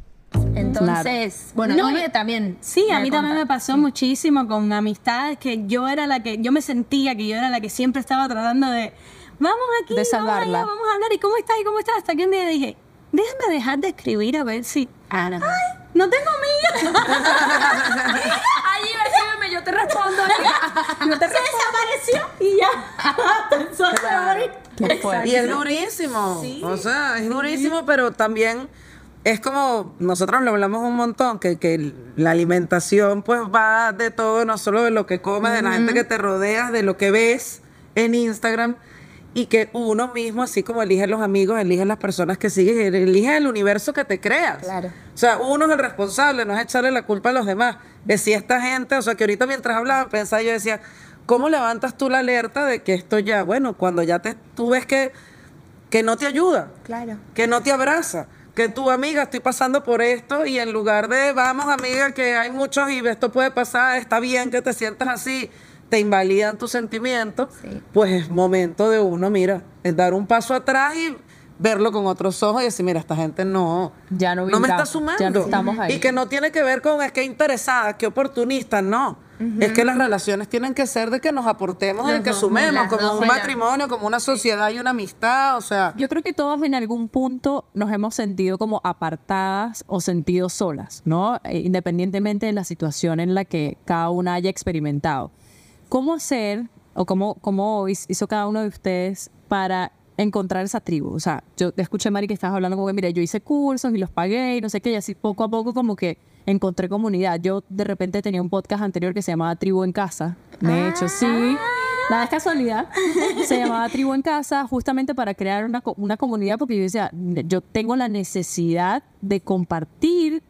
Speaker 4: Entonces, bueno,
Speaker 3: No,
Speaker 4: también.
Speaker 3: Sí, a mí también me pasó muchísimo con amistades que yo era la que, yo me sentía que yo era la que siempre estaba tratando de, vamos aquí,
Speaker 7: De
Speaker 3: vamos
Speaker 7: salvarla.
Speaker 3: allá, vamos a hablar, ¿y cómo estás? ¿Y cómo estás? Hasta que un día dije, déjame dejar de escribir a ver si,
Speaker 4: Ah, no.
Speaker 3: no tengo amigas.
Speaker 4: Allí escríbeme, yo te respondo.
Speaker 3: Se desapareció y ya. *laughs* Sorry.
Speaker 2: Y es durísimo. O sea, es durísimo, pero también es como, nosotros lo hablamos un montón, que, que la alimentación pues va de todo, no solo de lo que comes, de la gente que te rodea, de lo que ves en Instagram. Y que uno mismo, así como elige los amigos, elige las personas que sigues, elige el universo que te creas.
Speaker 4: Claro.
Speaker 2: O sea, uno es el responsable, no es echarle la culpa a los demás. De si esta gente, o sea, que ahorita mientras hablaba, pensaba, yo decía, ¿cómo levantas tú la alerta de que esto ya, bueno, cuando ya te, tú ves que, que no te ayuda,
Speaker 4: Claro.
Speaker 2: que no te abraza, que tu amiga estoy pasando por esto y en lugar de, vamos amiga, que hay muchos y esto puede pasar, está bien que te sientas así, te invalidan tus sentimientos,
Speaker 4: Sí.
Speaker 2: pues es momento de uno, mira, es dar un paso atrás y verlo con otros ojos y decir, mira, esta gente no,
Speaker 7: Ya no
Speaker 2: no me está sumando.
Speaker 7: ya no estamos ahí.
Speaker 2: Y que no tiene que ver con es que interesada, que oportunista, no. Es que las relaciones tienen que ser de que nos aportemos, de que sumemos, como un matrimonio, como una sociedad y una amistad, o sea.
Speaker 7: Yo creo que todos en algún punto nos hemos sentido como apartadas o sentido solas, ¿no? Eh, Independientemente de la situación en la que cada una haya experimentado. ¿Cómo hacer o cómo, cómo hiz- hizo cada uno de ustedes para encontrar esa tribu? O sea, yo te escuché, Mari, que estabas hablando como que, mira, yo hice cursos y los pagué y no sé qué, y así poco a poco como que encontré comunidad. Yo de repente tenía un podcast anterior que se llamaba Tribu en Casa. De hecho, sí. Nada es casualidad. Se llamaba Tribu en Casa justamente para crear una, una comunidad porque yo decía, yo tengo la necesidad de compartir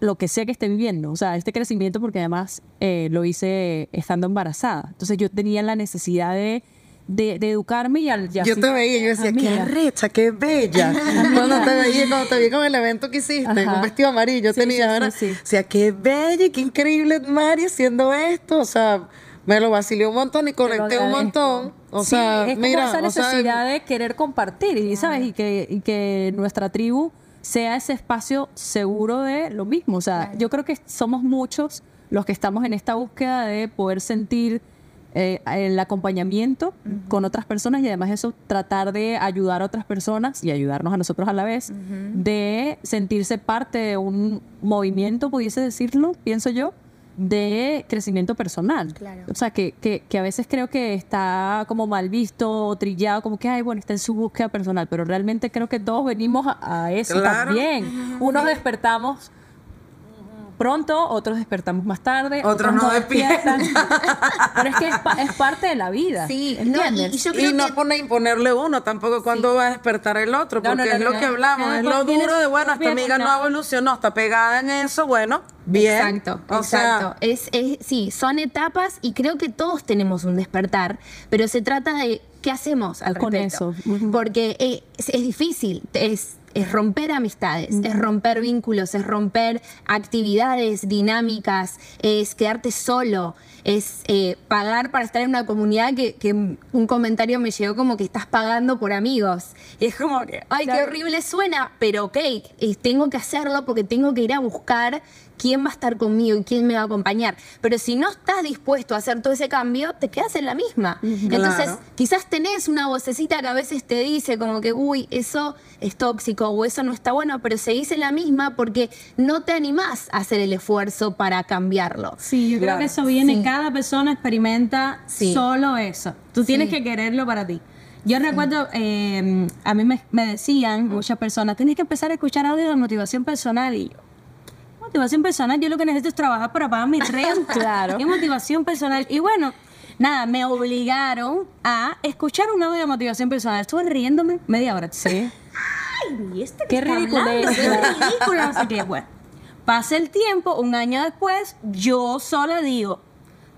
Speaker 7: lo que sea que esté viviendo. O sea, este crecimiento porque además eh, lo hice estando embarazada. Entonces yo tenía la necesidad de de, de educarme y al ya
Speaker 2: Yo
Speaker 7: sí-
Speaker 2: te veía y yo decía, qué
Speaker 7: Amiga.
Speaker 2: recha, qué bella. *laughs* cuando te veía, cuando te vi con el evento que hiciste,
Speaker 7: Ajá.
Speaker 2: con un vestido amarillo
Speaker 7: Sí,
Speaker 2: tenía, ¿verdad?
Speaker 7: sí.
Speaker 2: O sea, qué bella y qué increíble Mari haciendo esto. O sea, me lo vacilé un montón y conecté un montón. O
Speaker 7: Sí,
Speaker 2: sea,
Speaker 7: es como
Speaker 2: mira,
Speaker 7: esa
Speaker 2: o sea,
Speaker 7: necesidad de querer compartir y sabes y que y que nuestra tribu sea ese espacio seguro de lo mismo o sea yo creo que somos muchos los que estamos en esta búsqueda de poder sentir eh, el acompañamiento con otras personas y además eso tratar de ayudar a otras personas y ayudarnos a nosotros a la vez de sentirse parte de un movimiento pudiese decirlo pienso yo de crecimiento personal.
Speaker 4: Claro.
Speaker 7: O sea, que, que, que a veces creo que está como mal visto o trillado, como que, ay, bueno, está en su búsqueda personal, pero realmente creo que todos venimos a, a eso
Speaker 2: Claro.
Speaker 7: también. Unos despertamos pronto, otros despertamos más tarde,
Speaker 2: Otros no despiertan.
Speaker 7: pero es que es, pa- es parte de la vida.
Speaker 4: Sí, no,
Speaker 7: ¿entiendes?
Speaker 4: y, y yo creo
Speaker 2: Y no
Speaker 4: que
Speaker 2: pone imponerle uno tampoco cuando va a despertar el otro,
Speaker 7: No,
Speaker 2: porque
Speaker 7: no, no,
Speaker 2: es lo
Speaker 7: no,
Speaker 2: que
Speaker 7: no.
Speaker 2: hablamos,
Speaker 7: Cada
Speaker 2: es lo duro de, bueno, esta amiga no evolucionó, está pegada en eso, bueno, bien.
Speaker 4: Exacto,
Speaker 2: O sea,
Speaker 4: exacto. es, es- sí, son etapas y creo que todos tenemos un despertar, pero se trata de qué hacemos al
Speaker 7: Con
Speaker 4: respecto.
Speaker 7: eso, ujú.
Speaker 4: Porque eh, es, es difícil, es, es romper amistades, es romper vínculos, es romper actividades dinámicas, es quedarte solo, es eh, pagar para estar en una comunidad que, que un comentario me llegó como que estás pagando por amigos. Y es como que, ay, qué horrible suena, pero ok, eh, tengo que hacerlo porque tengo que ir a buscar quién va a estar conmigo y quién me va a acompañar. Pero si no estás dispuesto a hacer todo ese cambio, te quedas en la misma. Entonces, quizás tenés una vocecita que a veces te dice como que, uy, eso es tóxico o eso no está bueno, pero seguís en la misma porque no te animás a hacer el esfuerzo para cambiarlo.
Speaker 3: Sí, yo creo que eso viene,
Speaker 4: Sí.
Speaker 3: cada persona experimenta
Speaker 4: Sí.
Speaker 3: solo eso. Tú tienes
Speaker 4: Sí.
Speaker 3: que quererlo para ti. Yo recuerdo, eh, a mí me, me decían muchas personas, tienes que empezar a escuchar audio de motivación personal y yo, motivación personal, yo lo que necesito es trabajar para pagar mi *laughs* renta.
Speaker 7: Claro.
Speaker 3: Es motivación personal. Y bueno, nada, me obligaron a escuchar un audio de motivación personal. Estuve riéndome media hora.
Speaker 7: Sí.
Speaker 3: Ay, ¿y este
Speaker 7: Qué ridículo es,
Speaker 3: Qué ridículo, sé qué. Bueno, pasa el tiempo, un año después, yo sola digo,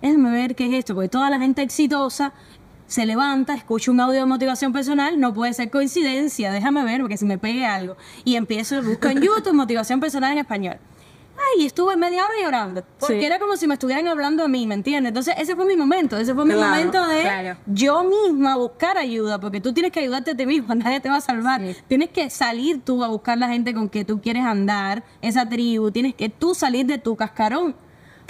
Speaker 3: déjame ver qué es esto, porque toda la gente exitosa se levanta, escucha un audio de motivación personal, no puede ser coincidencia, déjame ver, porque si me pegue algo. Y empiezo, busco en *laughs* YouTube motivación personal en español. Ay, estuve media hora llorando, porque
Speaker 7: Sí.
Speaker 3: era como si me estuvieran hablando a mí, ¿me entiendes? Entonces, ese fue mi momento, ese fue mi
Speaker 2: Claro,
Speaker 3: momento de
Speaker 4: claro.
Speaker 3: yo misma buscar ayuda, porque tú tienes que ayudarte a ti mismo, *laughs* nadie te va a salvar. Tienes que salir tú a buscar la gente con que tú quieres andar, esa tribu, tienes que tú salir de tu cascarón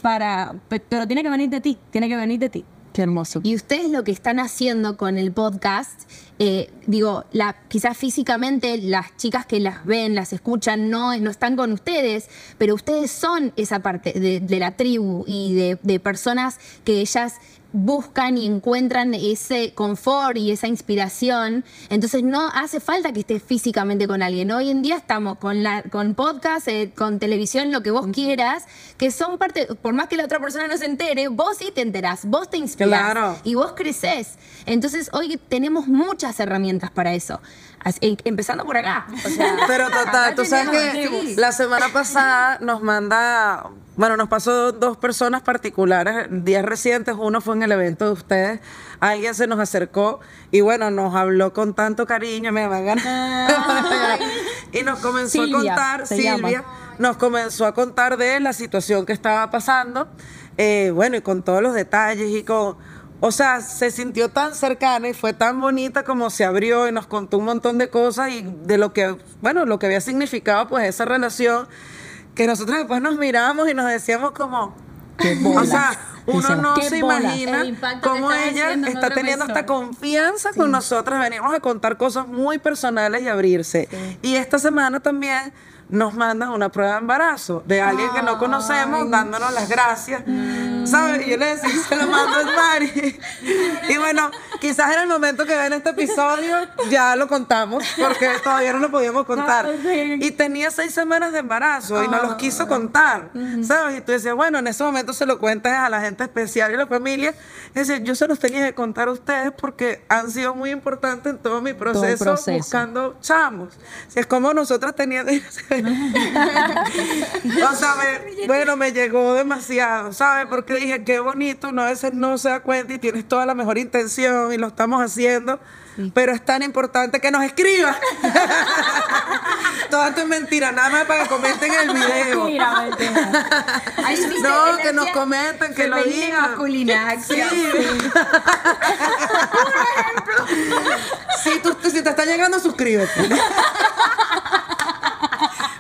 Speaker 3: para, pe- pero tiene que venir de ti, tiene que venir de ti.
Speaker 7: Qué hermoso.
Speaker 4: Y ustedes lo que están haciendo con el podcast, eh, digo, quizás físicamente las chicas que las ven, las escuchan, no, no están con ustedes, pero ustedes son esa parte de, la tribu y de personas que ellas buscan y encuentran ese confort y esa inspiración. Entonces no hace falta que estés físicamente con alguien. Hoy en día estamos con, la, con podcast, eh, con televisión, lo que vos quieras, que son parte, por más que la otra persona no se entere, vos sí te enterás, vos te inspirás
Speaker 2: Claro.
Speaker 4: y vos creces. Entonces hoy tenemos muchas herramientas para eso. Así- em- empezando por acá. O sea,
Speaker 2: Pero total, tú sabes que
Speaker 4: sí.
Speaker 2: la semana pasada nos manda, bueno, nos pasó dos personas particulares, días recientes, uno fue en el evento de ustedes, alguien se nos acercó y bueno, nos habló con tanto cariño, me van ganar. *laughs* y nos comenzó
Speaker 7: Silvia,
Speaker 2: a contar, Silvia,
Speaker 7: llama.
Speaker 2: nos comenzó a contar de la situación que estaba pasando, eh, bueno, y con todos los detalles y con... O sea, se sintió tan cercana y fue tan bonita como se abrió y nos contó un montón de cosas y de lo que, bueno, lo que había significado pues esa relación, que nosotros después nos miramos y nos decíamos como, o sea, uno no se
Speaker 7: bola.
Speaker 2: imagina
Speaker 3: El
Speaker 2: cómo ella está teniendo esta confianza con nosotros, venimos a contar cosas muy personales y abrirse. Y esta semana también nos mandan una prueba de embarazo de alguien que no conocemos, dándonos las gracias. ¿Sabes? Y yo le decía, se lo mando a Mari. *laughs* Y bueno, quizás en el momento que ven este episodio ya lo contamos, porque todavía no lo podíamos contar. Y tenía seis semanas de embarazo y no los quiso contar. ¿Sabes? Y tú decías, bueno, en ese momento se lo cuentas a la gente especial y a la familia. Decía, yo se los tenía que contar a ustedes porque han sido muy importantes en todo mi proceso,
Speaker 7: proceso.
Speaker 2: buscando chamos. Si es como nosotras teníamos. *laughs* o sea, me- bueno, me llegó demasiado, ¿sabes? Porque dije, qué bonito, uno a veces no se da cuenta y tienes toda la mejor intención y lo estamos haciendo, pero es tan importante que nos escriban. *laughs* Todo esto es mentira, nada más para que comenten el video. *laughs* No, que nos comenten, que lo digan.
Speaker 4: masculina, acción. *laughs*
Speaker 2: Si, tú- si te está llegando, suscríbete.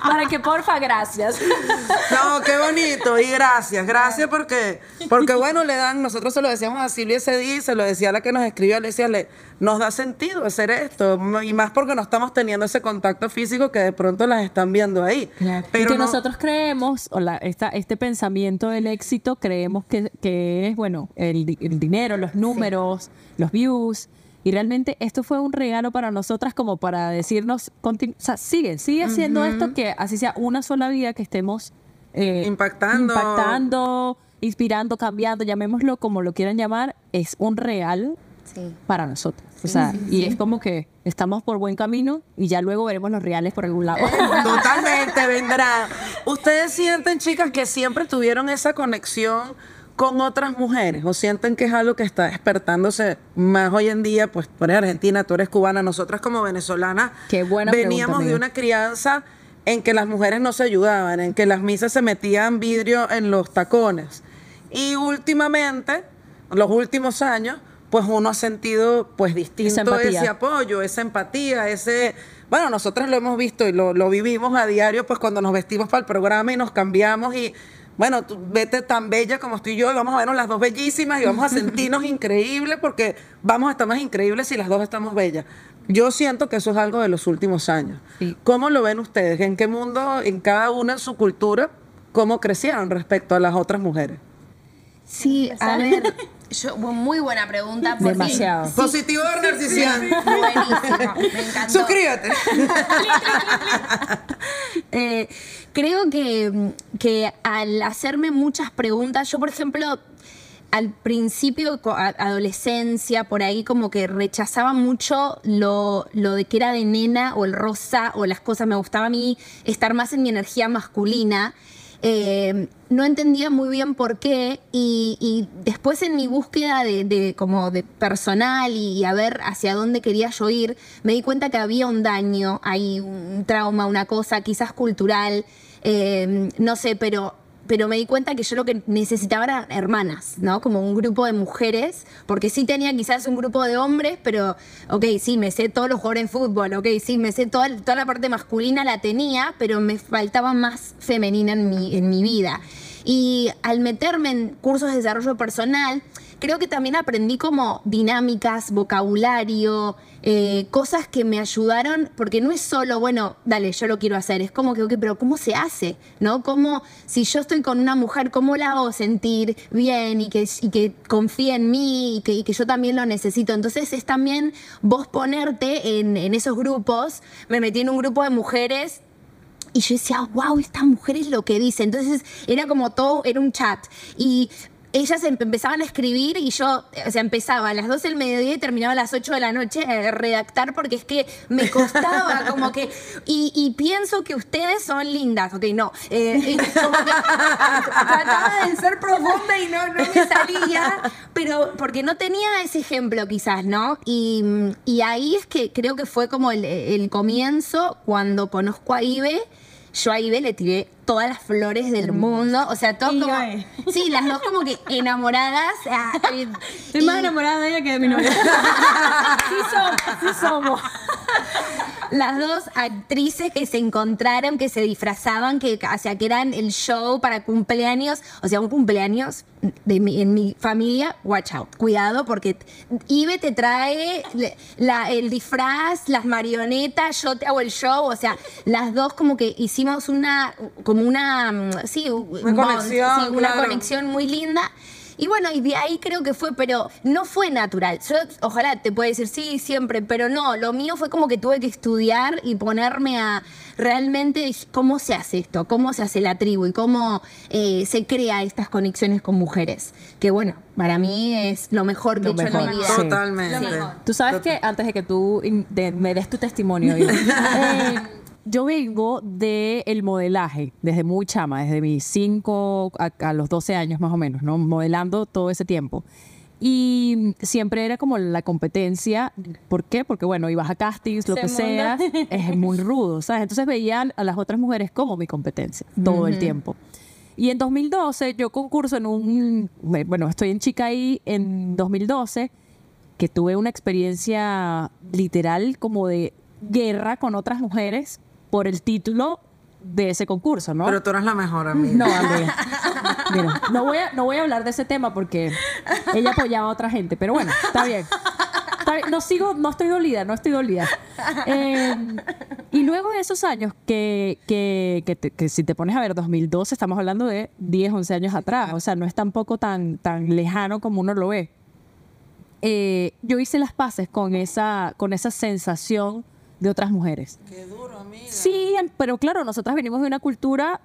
Speaker 7: Para que porfa, gracias.
Speaker 2: No, qué bonito y gracias, gracias porque, porque bueno, le dan, nosotros se lo decíamos a Silvia ese día, y se lo decía a la que nos escribió, le decía, le, nos da sentido hacer esto, y más porque no estamos teniendo ese contacto físico que de pronto las están viendo ahí.
Speaker 7: y
Speaker 2: Pero
Speaker 7: que
Speaker 2: no-
Speaker 7: nosotros creemos, o la- esta- este pensamiento del éxito, creemos que, que es, bueno, el, el dinero, los números, los views. Y realmente esto fue un regalo para nosotras como para decirnos, o sea, sigue, sigue haciendo esto que así sea una sola vida que estemos eh,
Speaker 2: Impactando.
Speaker 7: impactando, inspirando, cambiando, llamémoslo como lo quieran llamar, es un real
Speaker 4: Sí.
Speaker 7: para nosotros. O sea, y es como que estamos por buen camino y ya luego veremos los reales por algún lado. *laughs*
Speaker 2: Totalmente vendrá. Ustedes sienten, chicas, que siempre tuvieron esa conexión con otras mujeres o sienten que es algo que está despertándose más hoy en día, pues tú eres argentina, tú eres cubana, nosotras como venezolanas
Speaker 7: Qué buena pregunta,
Speaker 2: veníamos de una crianza en que las mujeres no se ayudaban, en que las misas se metían vidrio en los tacones. Y últimamente, los últimos años, pues uno ha sentido pues distinto ese apoyo, esa empatía, ese... Bueno, nosotros lo hemos visto y lo, lo vivimos a diario, pues cuando nos vestimos para el programa y nos cambiamos y, bueno, tú vete tan bella como estoy yo y vamos a vernos las dos bellísimas y vamos a sentirnos *laughs* increíbles porque vamos a estar más increíbles si las dos estamos bellas. Yo siento que eso es algo de los últimos años.
Speaker 7: Sí.
Speaker 2: ¿Cómo lo ven ustedes? ¿En qué mundo, en cada una en su cultura, cómo crecieron respecto a las otras mujeres?
Speaker 4: Sí, a ver, yo, muy buena pregunta. porque-
Speaker 7: Demasiado.
Speaker 2: Positivo de Narcisian.
Speaker 4: Buenísimo, me encantó.
Speaker 2: Suscríbete. *laughs*
Speaker 4: Eh, creo que, que al hacerme muchas preguntas, yo por ejemplo, al principio, adolescencia, por ahí como que rechazaba mucho lo, lo de que era de nena o el rosa o las cosas, me gustaba a mí estar más en mi energía masculina. Eh, no entendía muy bien por qué y, después en mi búsqueda de, como de personal y, y a ver hacia dónde quería yo ir, me di cuenta que había un daño, hay un trauma, una cosa quizás cultural, eh, no sé, pero pero me di cuenta que yo lo que necesitaba eran hermanas, ¿no? Como un grupo de mujeres, porque sí tenía quizás un grupo de hombres, pero, ok, sí, me sé todos los jugadores de fútbol, ok, sí, me sé toda, toda la parte masculina la tenía, pero me faltaba más femenina en mi, en mi vida. Y al meterme en cursos de desarrollo personal, creo que también aprendí como dinámicas, vocabulario, eh, cosas que me ayudaron, porque no es solo, bueno, dale, yo lo quiero hacer, es como que, ok, pero ¿cómo se hace? ¿No? ¿Cómo, si yo estoy con una mujer, cómo la hago sentir bien y que, y que confíe en mí y que, y que yo también lo necesito? Entonces es también vos ponerte en, en esos grupos, me metí en un grupo de mujeres y yo decía, wow, esta mujer es lo que dice. Entonces era como todo, era un chat. Y ellas em- empezaban a escribir y yo, o sea, empezaba a las 12 del mediodía y terminaba a las 8 de la noche a redactar porque es que me costaba *laughs* como que... Y, pienso que ustedes son lindas, ok, no. eh, y como que trataba de ser profunda y no, no me salía, pero porque no tenía ese ejemplo quizás, ¿no? Y, y ahí es que creo que fue como el, el comienzo cuando conozco a Ibe. Yo a Ibe le tiré todas las flores del mundo, o sea, todas
Speaker 3: Y
Speaker 4: como... Sí, las dos como que *laughs* enamoradas. ah, y-
Speaker 3: Estoy más enamorada de ella que de mi novia. *laughs*
Speaker 7: Sí somos, sí somos.
Speaker 4: las dos actrices que se encontraron, que se disfrazaban, que, o sea, que eran el show para cumpleaños, o sea, un cumpleaños de mi- en mi familia, watch out, cuidado, porque Ibe te trae la- el disfraz, las marionetas, yo te hago el show, o sea, las dos como que hicimos una, como una, mm, sí, un bond,
Speaker 2: conexión,
Speaker 4: sí, una
Speaker 2: claro.
Speaker 4: conexión muy linda. Y bueno, y de ahí creo que fue, pero no fue natural. Yo ojalá te pueda decir sí, siempre, pero no, lo mío fue como que tuve que estudiar y ponerme a realmente cómo se hace esto, cómo se hace la tribu y cómo eh, se crea estas conexiones con mujeres. Que bueno, para mí es lo mejor que
Speaker 7: Lo
Speaker 4: he hecho en
Speaker 7: mejor,
Speaker 4: mi vida.
Speaker 7: sí.
Speaker 2: Totalmente.
Speaker 7: Tú sabes que antes de que tú de- me des tu testimonio, *laughs* eh, yo vengo del modelaje desde muy chama, desde mis 5 a, a los 12 años más o menos, ¿no? Modelando todo ese tiempo. Y siempre era como la competencia. ¿Por qué? Porque, bueno, ibas a castings, lo que sea, *laughs* es muy rudo, ¿sabes? Entonces veían a las otras mujeres como mi competencia todo el tiempo. Y en 2012 yo concurso en un, bueno, estoy en Chicaí en 2012, que tuve una experiencia literal como de guerra con otras mujeres por el título de ese concurso, ¿no?
Speaker 2: Pero tú eres la mejor amiga.
Speaker 7: No, Andrea. Mira, no voy, a, no voy a hablar de ese tema porque ella apoyaba a otra gente, pero bueno, está bien. Está bien. No sigo, no estoy dolida, no estoy dolida. Eh, y luego de esos años, que, que, que, te- que si te pones a ver 2012, estamos hablando de 10, 11 años atrás, o sea, no es tampoco tan, tan lejano como uno lo ve. Eh, yo hice las paces con esa, con esa sensación de otras mujeres.
Speaker 2: Qué duro, amiga.
Speaker 7: Sí, pero claro, nosotras venimos de una cultura.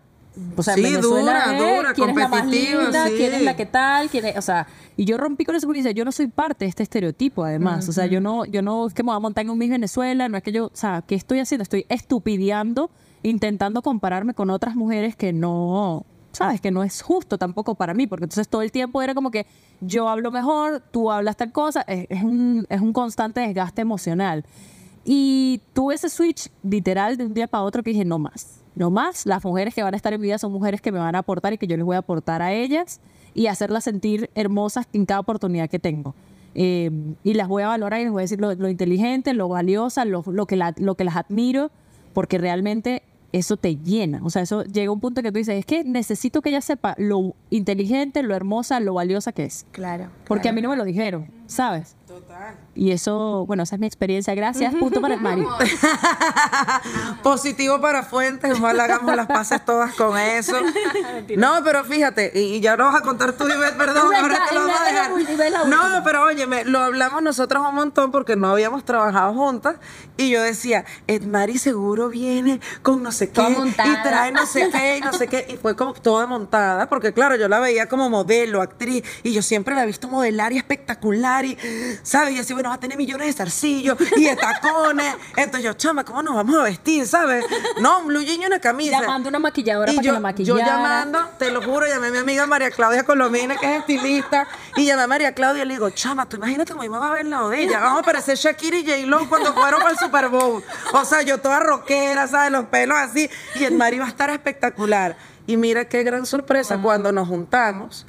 Speaker 7: O sea,
Speaker 2: Sí,
Speaker 7: Venezuela
Speaker 2: dura,
Speaker 7: es,
Speaker 2: dura,
Speaker 7: ¿quién es la más linda?
Speaker 2: sí.
Speaker 7: ¿Quién es la que tal? ¿Quién es? O sea, y yo rompí con eso porque dice, yo no soy parte de este estereotipo, además. O sea, yo no, yo no es que me voy a montar en un Miss Venezuela, no es que yo, o sea, ¿qué estoy haciendo? Estoy estupideando, intentando compararme con otras mujeres que no, sabes, que no es justo tampoco para mí, porque entonces todo el tiempo era como que yo hablo mejor, tú hablas tal cosa, es, es un, es un constante desgaste emocional. Y tuve ese switch literal de un día para otro que dije, no más, no más. Las mujeres que van a estar en mi vida son mujeres que me van a aportar y que yo les voy a aportar a ellas y hacerlas sentir hermosas en cada oportunidad que tengo. Eh, y las voy a valorar y les voy a decir lo, lo inteligente, lo valiosa, lo, lo que la- lo que las admiro, porque realmente eso te llena. O sea, eso llega a un punto que tú dices, es que necesito que ella sepa lo inteligente, lo hermosa, lo valiosa que es.
Speaker 4: Claro.
Speaker 7: Porque a mí no me lo dijeron, ¿sabes? Y eso, bueno, esa es mi experiencia. Gracias. Punto para el Mari. *laughs*
Speaker 2: Positivo para Fuentes, ojalá hagamos las paces todas con eso. *laughs* No, pero fíjate, y, y ya no vas a contar tú, Ivette, perdón, ahora te lo vamos a dejar. No, pero oye, me- lo hablamos nosotros un montón porque no habíamos trabajado juntas y yo decía, Edmari seguro viene con no sé qué y trae no sé qué y no sé qué y fue como toda montada porque claro, yo la veía como modelo, actriz y yo siempre la he visto modelar y espectacular y, ¿sabes? Y así, bueno, va a tener millones de zarcillos y de tacones. Entonces yo, chama, ¿cómo nos vamos a vestir, sabes? No, un blue jean y una camisa.
Speaker 7: Llamando a una maquilladora
Speaker 2: Y
Speaker 7: para
Speaker 2: yo,
Speaker 7: que la maquillara.
Speaker 2: yo llamando, te lo juro, llamé a mi amiga María Claudia Colomina, que es estilista, y llamé a María Claudia y le digo, chama, tú imagínate cómo me va a ver lado de ella. Vamos a parecer Shakira y J-Lo cuando fueron para el Super Bowl. O sea, yo toda rockera, ¿sabes? Los pelos así. Y el Mari va a estar espectacular. Y mira qué gran sorpresa cuando nos juntamos.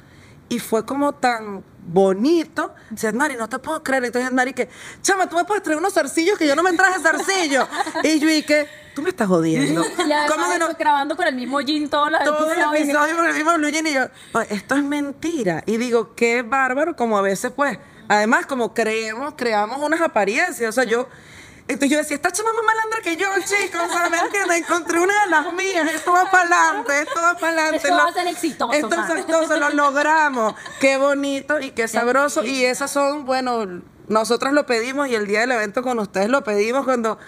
Speaker 2: Y fue como tan bonito. Dice, Mari, no te puedo creer. Entonces, Mari, que, chama, tú me puedes traer unos zarcillos que yo no me traje zarcillos. y yo, y que, tú me estás jodiendo. *laughs*
Speaker 7: Y
Speaker 2: ¿Cómo que no?
Speaker 7: grabando con el mismo jean todas las
Speaker 2: todo el
Speaker 7: episodios.
Speaker 2: episodio con el mismo blue jean y yo, "Oye, esto es mentira. Y digo, qué bárbaro, como a veces, pues, además, como creemos, creamos unas apariencias. O sea, yo, entonces yo decía, esta chama más malandra que yo, chicos, o sea, ¿me entiendes? Encontré una de las mías, esto va para adelante, esto va para adelante.
Speaker 7: Esto va a ser exitoso,
Speaker 2: Esto es exitoso, lo logramos. Qué bonito y qué sabroso. Y esas son, bueno, nosotros lo pedimos y el día del evento con ustedes lo pedimos cuando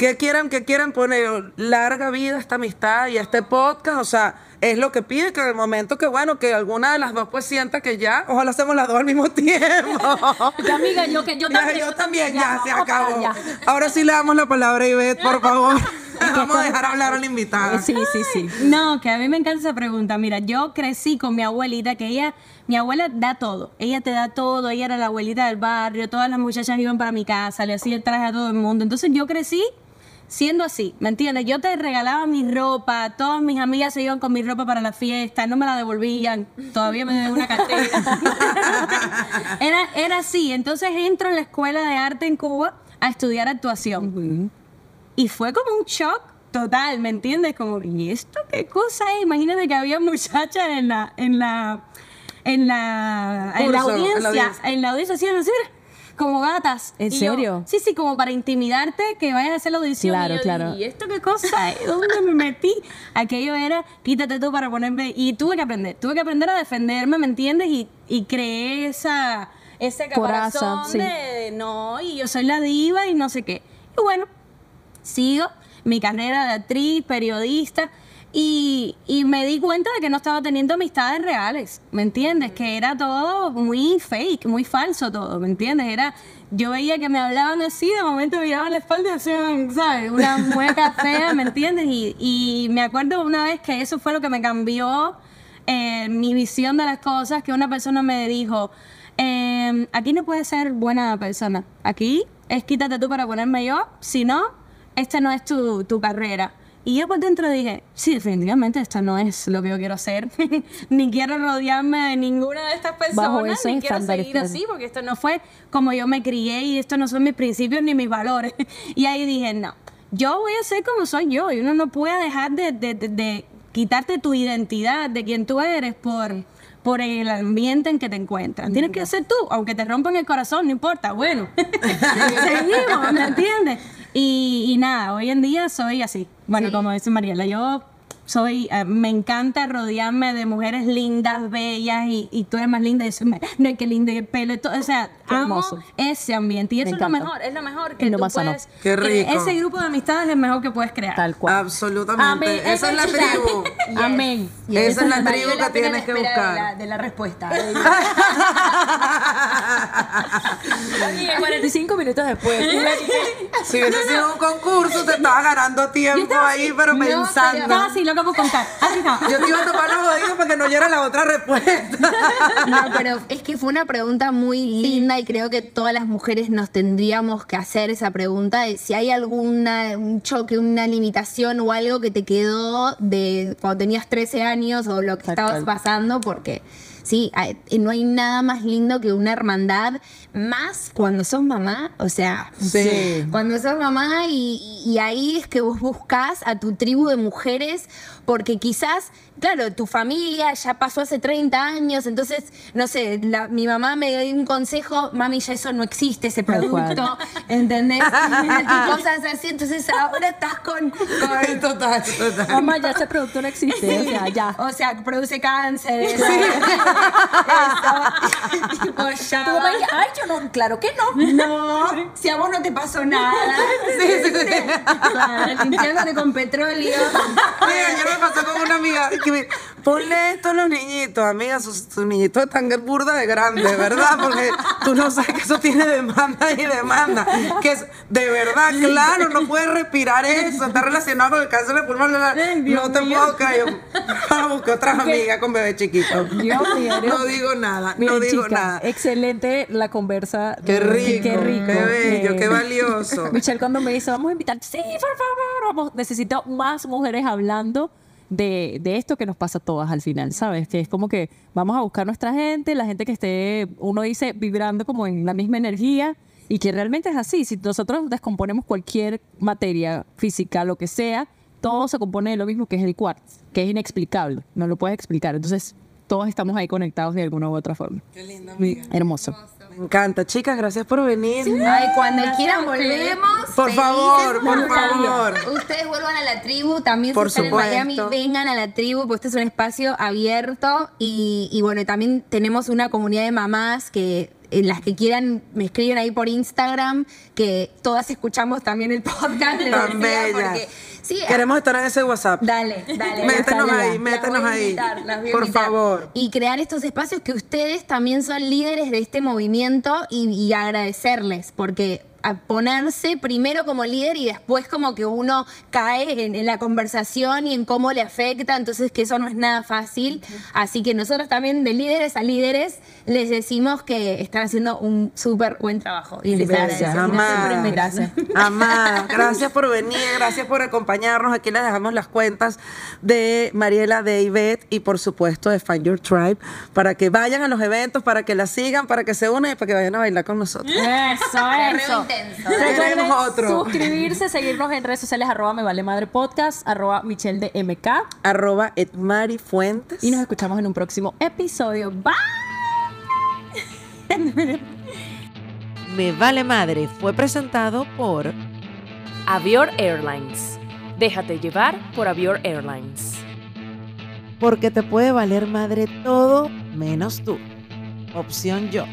Speaker 2: ¿Qué quieran, qué quieran poner? Larga vida esta amistad y este podcast, o sea, es lo que pide que en el momento que, bueno, que alguna de las dos pues sienta que ya, ojalá hacemos las dos al mismo tiempo. *laughs*
Speaker 7: Ya, amiga, yo que yo
Speaker 2: Ya,
Speaker 7: también.
Speaker 2: yo también, ya, se acabó. Ahora sí le damos la palabra a Ivette, por *laughs* favor. *laughs* Vamos a dejar hablar a la invitada.
Speaker 7: Sí, sí, sí.
Speaker 3: No, que a mí me encanta esa pregunta. Mira, yo crecí con mi abuelita, que ella, mi abuela da todo. Ella te da todo, ella era la abuelita del barrio, todas las muchachas iban para mi casa, le hacía el traje a todo el mundo. Entonces yo crecí siendo así, ¿me entiendes? Yo te regalaba mi ropa, todas mis amigas se iban con mi ropa para la fiesta, no me la devolvían, todavía me deben una cartera. *laughs* era, era así, entonces entro en la escuela de arte en Cuba a estudiar actuación. Y fue como un shock total, ¿me entiendes? Como, ¿y esto qué cosa es? Imagínate que había muchachas en la, en la, en la, en la
Speaker 2: Curso, en la
Speaker 3: audiencia, en la audiencia así, como gatas.
Speaker 7: ¿En
Speaker 3: Y yo,
Speaker 7: serio?
Speaker 3: sí, sí, como para intimidarte que vayas a hacer la audición.
Speaker 7: Claro,
Speaker 3: Y yo,
Speaker 7: claro.
Speaker 3: ¿Y esto qué cosa es? ¿Dónde me metí? Aquello era, quítate tú para ponerme. Y tuve que aprender, tuve que aprender a defenderme, ¿me entiendes? Y, y creé esa, ese
Speaker 7: Coraza,
Speaker 3: caparazón
Speaker 7: sí.
Speaker 3: de no, y yo soy la diva y no sé qué. Y bueno, sigo mi carrera de actriz, periodista, y, y me di cuenta de que no estaba teniendo amistades reales, ¿me entiendes? Que era todo muy fake, muy falso todo, ¿me entiendes? Era, yo veía que me hablaban así, de momento me miraban la espalda y hacían, ¿sabes? Una *laughs* mueca fea, ¿me entiendes? Y, y me acuerdo una vez que eso fue lo que me cambió eh, mi visión de las cosas, que una persona me dijo, eh, aquí no puedes ser buena persona, aquí es quítate tú para ponerme yo, si no, esta no es tu, tu carrera. Y yo por dentro dije, sí, definitivamente esta no es lo que yo quiero hacer, *laughs* ni quiero rodearme de ninguna de estas personas, ni quiero seguir así, porque esto no fue como yo me crié y esto no son mis principios ni mis valores. *laughs* Y ahí dije, no, yo voy a ser como soy yo y uno no puede dejar de, de- de- de quitarte tu identidad de quien tú eres por, por el ambiente en que te encuentras. Tienes que ser tú, aunque te rompan el corazón, no importa, bueno, *laughs* seguimos, ¿me entiendes? Y, y nada, hoy en día soy así. Bueno, como dice Mariela, yo soy, eh, me encanta rodearme de mujeres lindas, bellas, y, y tú eres más linda, y más- no hay que lindo y el pelo, y todo, o sea,
Speaker 7: Qué
Speaker 3: amo
Speaker 7: hermoso.
Speaker 3: ese ambiente, y eso
Speaker 7: Me
Speaker 3: es lo mejor, es lo mejor que
Speaker 7: lo
Speaker 3: tú
Speaker 7: más sano.
Speaker 3: puedes,
Speaker 2: Qué
Speaker 3: que
Speaker 2: rico.
Speaker 3: ese grupo de amistades es el mejor que puedes crear.
Speaker 7: Tal cual.
Speaker 2: Absolutamente.
Speaker 7: Amén.
Speaker 2: Esa es la tribu.
Speaker 7: Amén.
Speaker 2: Esa es la tribu *laughs* que tienes que buscar.
Speaker 4: De la, de la respuesta. *laughs*
Speaker 7: Y 45 minutos después. *laughs*
Speaker 2: Si hubiese sido un concurso, te estaba ganando tiempo ahí, pero pensando.
Speaker 3: Estaba así, loca por contar. Así no.
Speaker 2: Yo te iba a tomar los oídos para que no oyera la otra respuesta. *laughs*
Speaker 4: No, pero es que fue una pregunta muy linda y creo que todas las mujeres nos tendríamos que hacer esa pregunta de si hay alguna un choque, una limitación o algo que te quedó de cuando tenías 13 años o lo que
Speaker 7: Tal
Speaker 4: estabas
Speaker 7: cual.
Speaker 4: pasando, porque sí, hay- no hay nada más lindo que una hermandad, más cuando sos mamá, o sea,
Speaker 2: Sí.
Speaker 4: cuando sos mamá y, y ahí es que vos buscas a tu tribu de mujeres porque quizás, claro, tu familia ya pasó hace 30 años, entonces, no sé, la- mi mamá me dio un consejo, mami, ya eso no existe, ese producto, ¿entendés? y cosas así, entonces ahora estás con... con- *laughs*
Speaker 2: Total, total.
Speaker 7: Mamá, ya ese producto no existe. O sea, ya. *laughs*
Speaker 4: o sea, produce cáncer. *laughs* eso. Eso. Tipo, ya
Speaker 7: Tu mamá dice, Ay, yo no, claro que no.
Speaker 4: No, si a vos no te pasó nada. Claro, limpiándote con petróleo.
Speaker 2: Mira, ayer me pasó con una amiga que me, ponle esto a los niñitos, amiga, sus, sus niñitos están burda de grandes, ¿verdad? Porque tú no sabes que eso tiene demanda y demanda. Que es, de verdad, claro, no puedes respirar eso, está relacionado con el cáncer de pulmón. No te puedo creer. Yo, ah, busqué otras amigas con bebé chiquito.
Speaker 7: Dios mío,
Speaker 2: No digo nada,
Speaker 7: Miren,
Speaker 2: no digo nada.
Speaker 7: excelente la conversa.
Speaker 2: Qué rico,
Speaker 7: Qué rico.
Speaker 2: qué bello,
Speaker 7: Eh,
Speaker 2: qué *laughs* valioso.
Speaker 7: Michelle cuando me dice, vamos a invitar, sí, por favor, vamos, necesito más mujeres hablando de, de esto que nos pasa a todas al final, ¿sabes? Que es como que vamos a buscar nuestra gente, la gente que esté, uno dice, vibrando como en la misma energía y que realmente es así. Si nosotros descomponemos cualquier materia física, lo que sea, todo se compone de lo mismo que es el quartz, que es inexplicable, no lo puedes explicar. Entonces, todos estamos ahí conectados de alguna u otra forma. Qué lindo. Hermoso.
Speaker 2: Me encanta. Chicas, gracias por venir.
Speaker 4: Ay, cuando quieran volvemos.
Speaker 2: Por favor, por favor.
Speaker 4: Ustedes vuelvan a la tribu, también
Speaker 2: Por
Speaker 4: si están
Speaker 2: supuesto.
Speaker 4: en Miami, vengan a la tribu, porque este es un espacio abierto y, y bueno, también tenemos una comunidad de mamás que las que quieran me escriben ahí por Instagram, que todas escuchamos también el podcast. les
Speaker 2: Tan
Speaker 4: porque sí,
Speaker 2: Queremos estar en ese WhatsApp.
Speaker 4: Dale, dale.
Speaker 2: Métenos ahí, métenos ahí.
Speaker 4: invitar,
Speaker 2: Por favor.
Speaker 4: Y crear estos espacios que ustedes también son líderes de este movimiento y, y agradecerles, porque a ponerse primero como líder y después como que uno cae en, en la conversación y en cómo le afecta, entonces que eso no es nada fácil. Así que nosotros también de líderes a líderes les decimos que están haciendo un súper buen trabajo. Y les
Speaker 2: Gracias,
Speaker 4: agradecemos.
Speaker 2: amada.
Speaker 4: Gracias.
Speaker 2: Amada, gracias por venir, gracias por acompañarnos. Aquí les dejamos las cuentas de Mariela, de Ivette y por supuesto de Find Your Tribe para que vayan a los eventos, para que la sigan, para que se unan y para que vayan a bailar con nosotros.
Speaker 3: Eso, eso.
Speaker 4: Intenso.
Speaker 7: Recuerden
Speaker 2: Queremos otro.
Speaker 7: suscribirse, seguirnos en redes sociales, arroba me vale madre podcast, arroba Michelle de MK.
Speaker 2: Arroba Edmari Fuentes.
Speaker 7: Y nos escuchamos en un próximo episodio. Bye. *laughs*
Speaker 5: Me vale madre fue presentado por
Speaker 1: Avior Airlines. Déjate llevar por Avior Airlines.
Speaker 2: Porque te puede valer madre todo menos tú. Opción yo.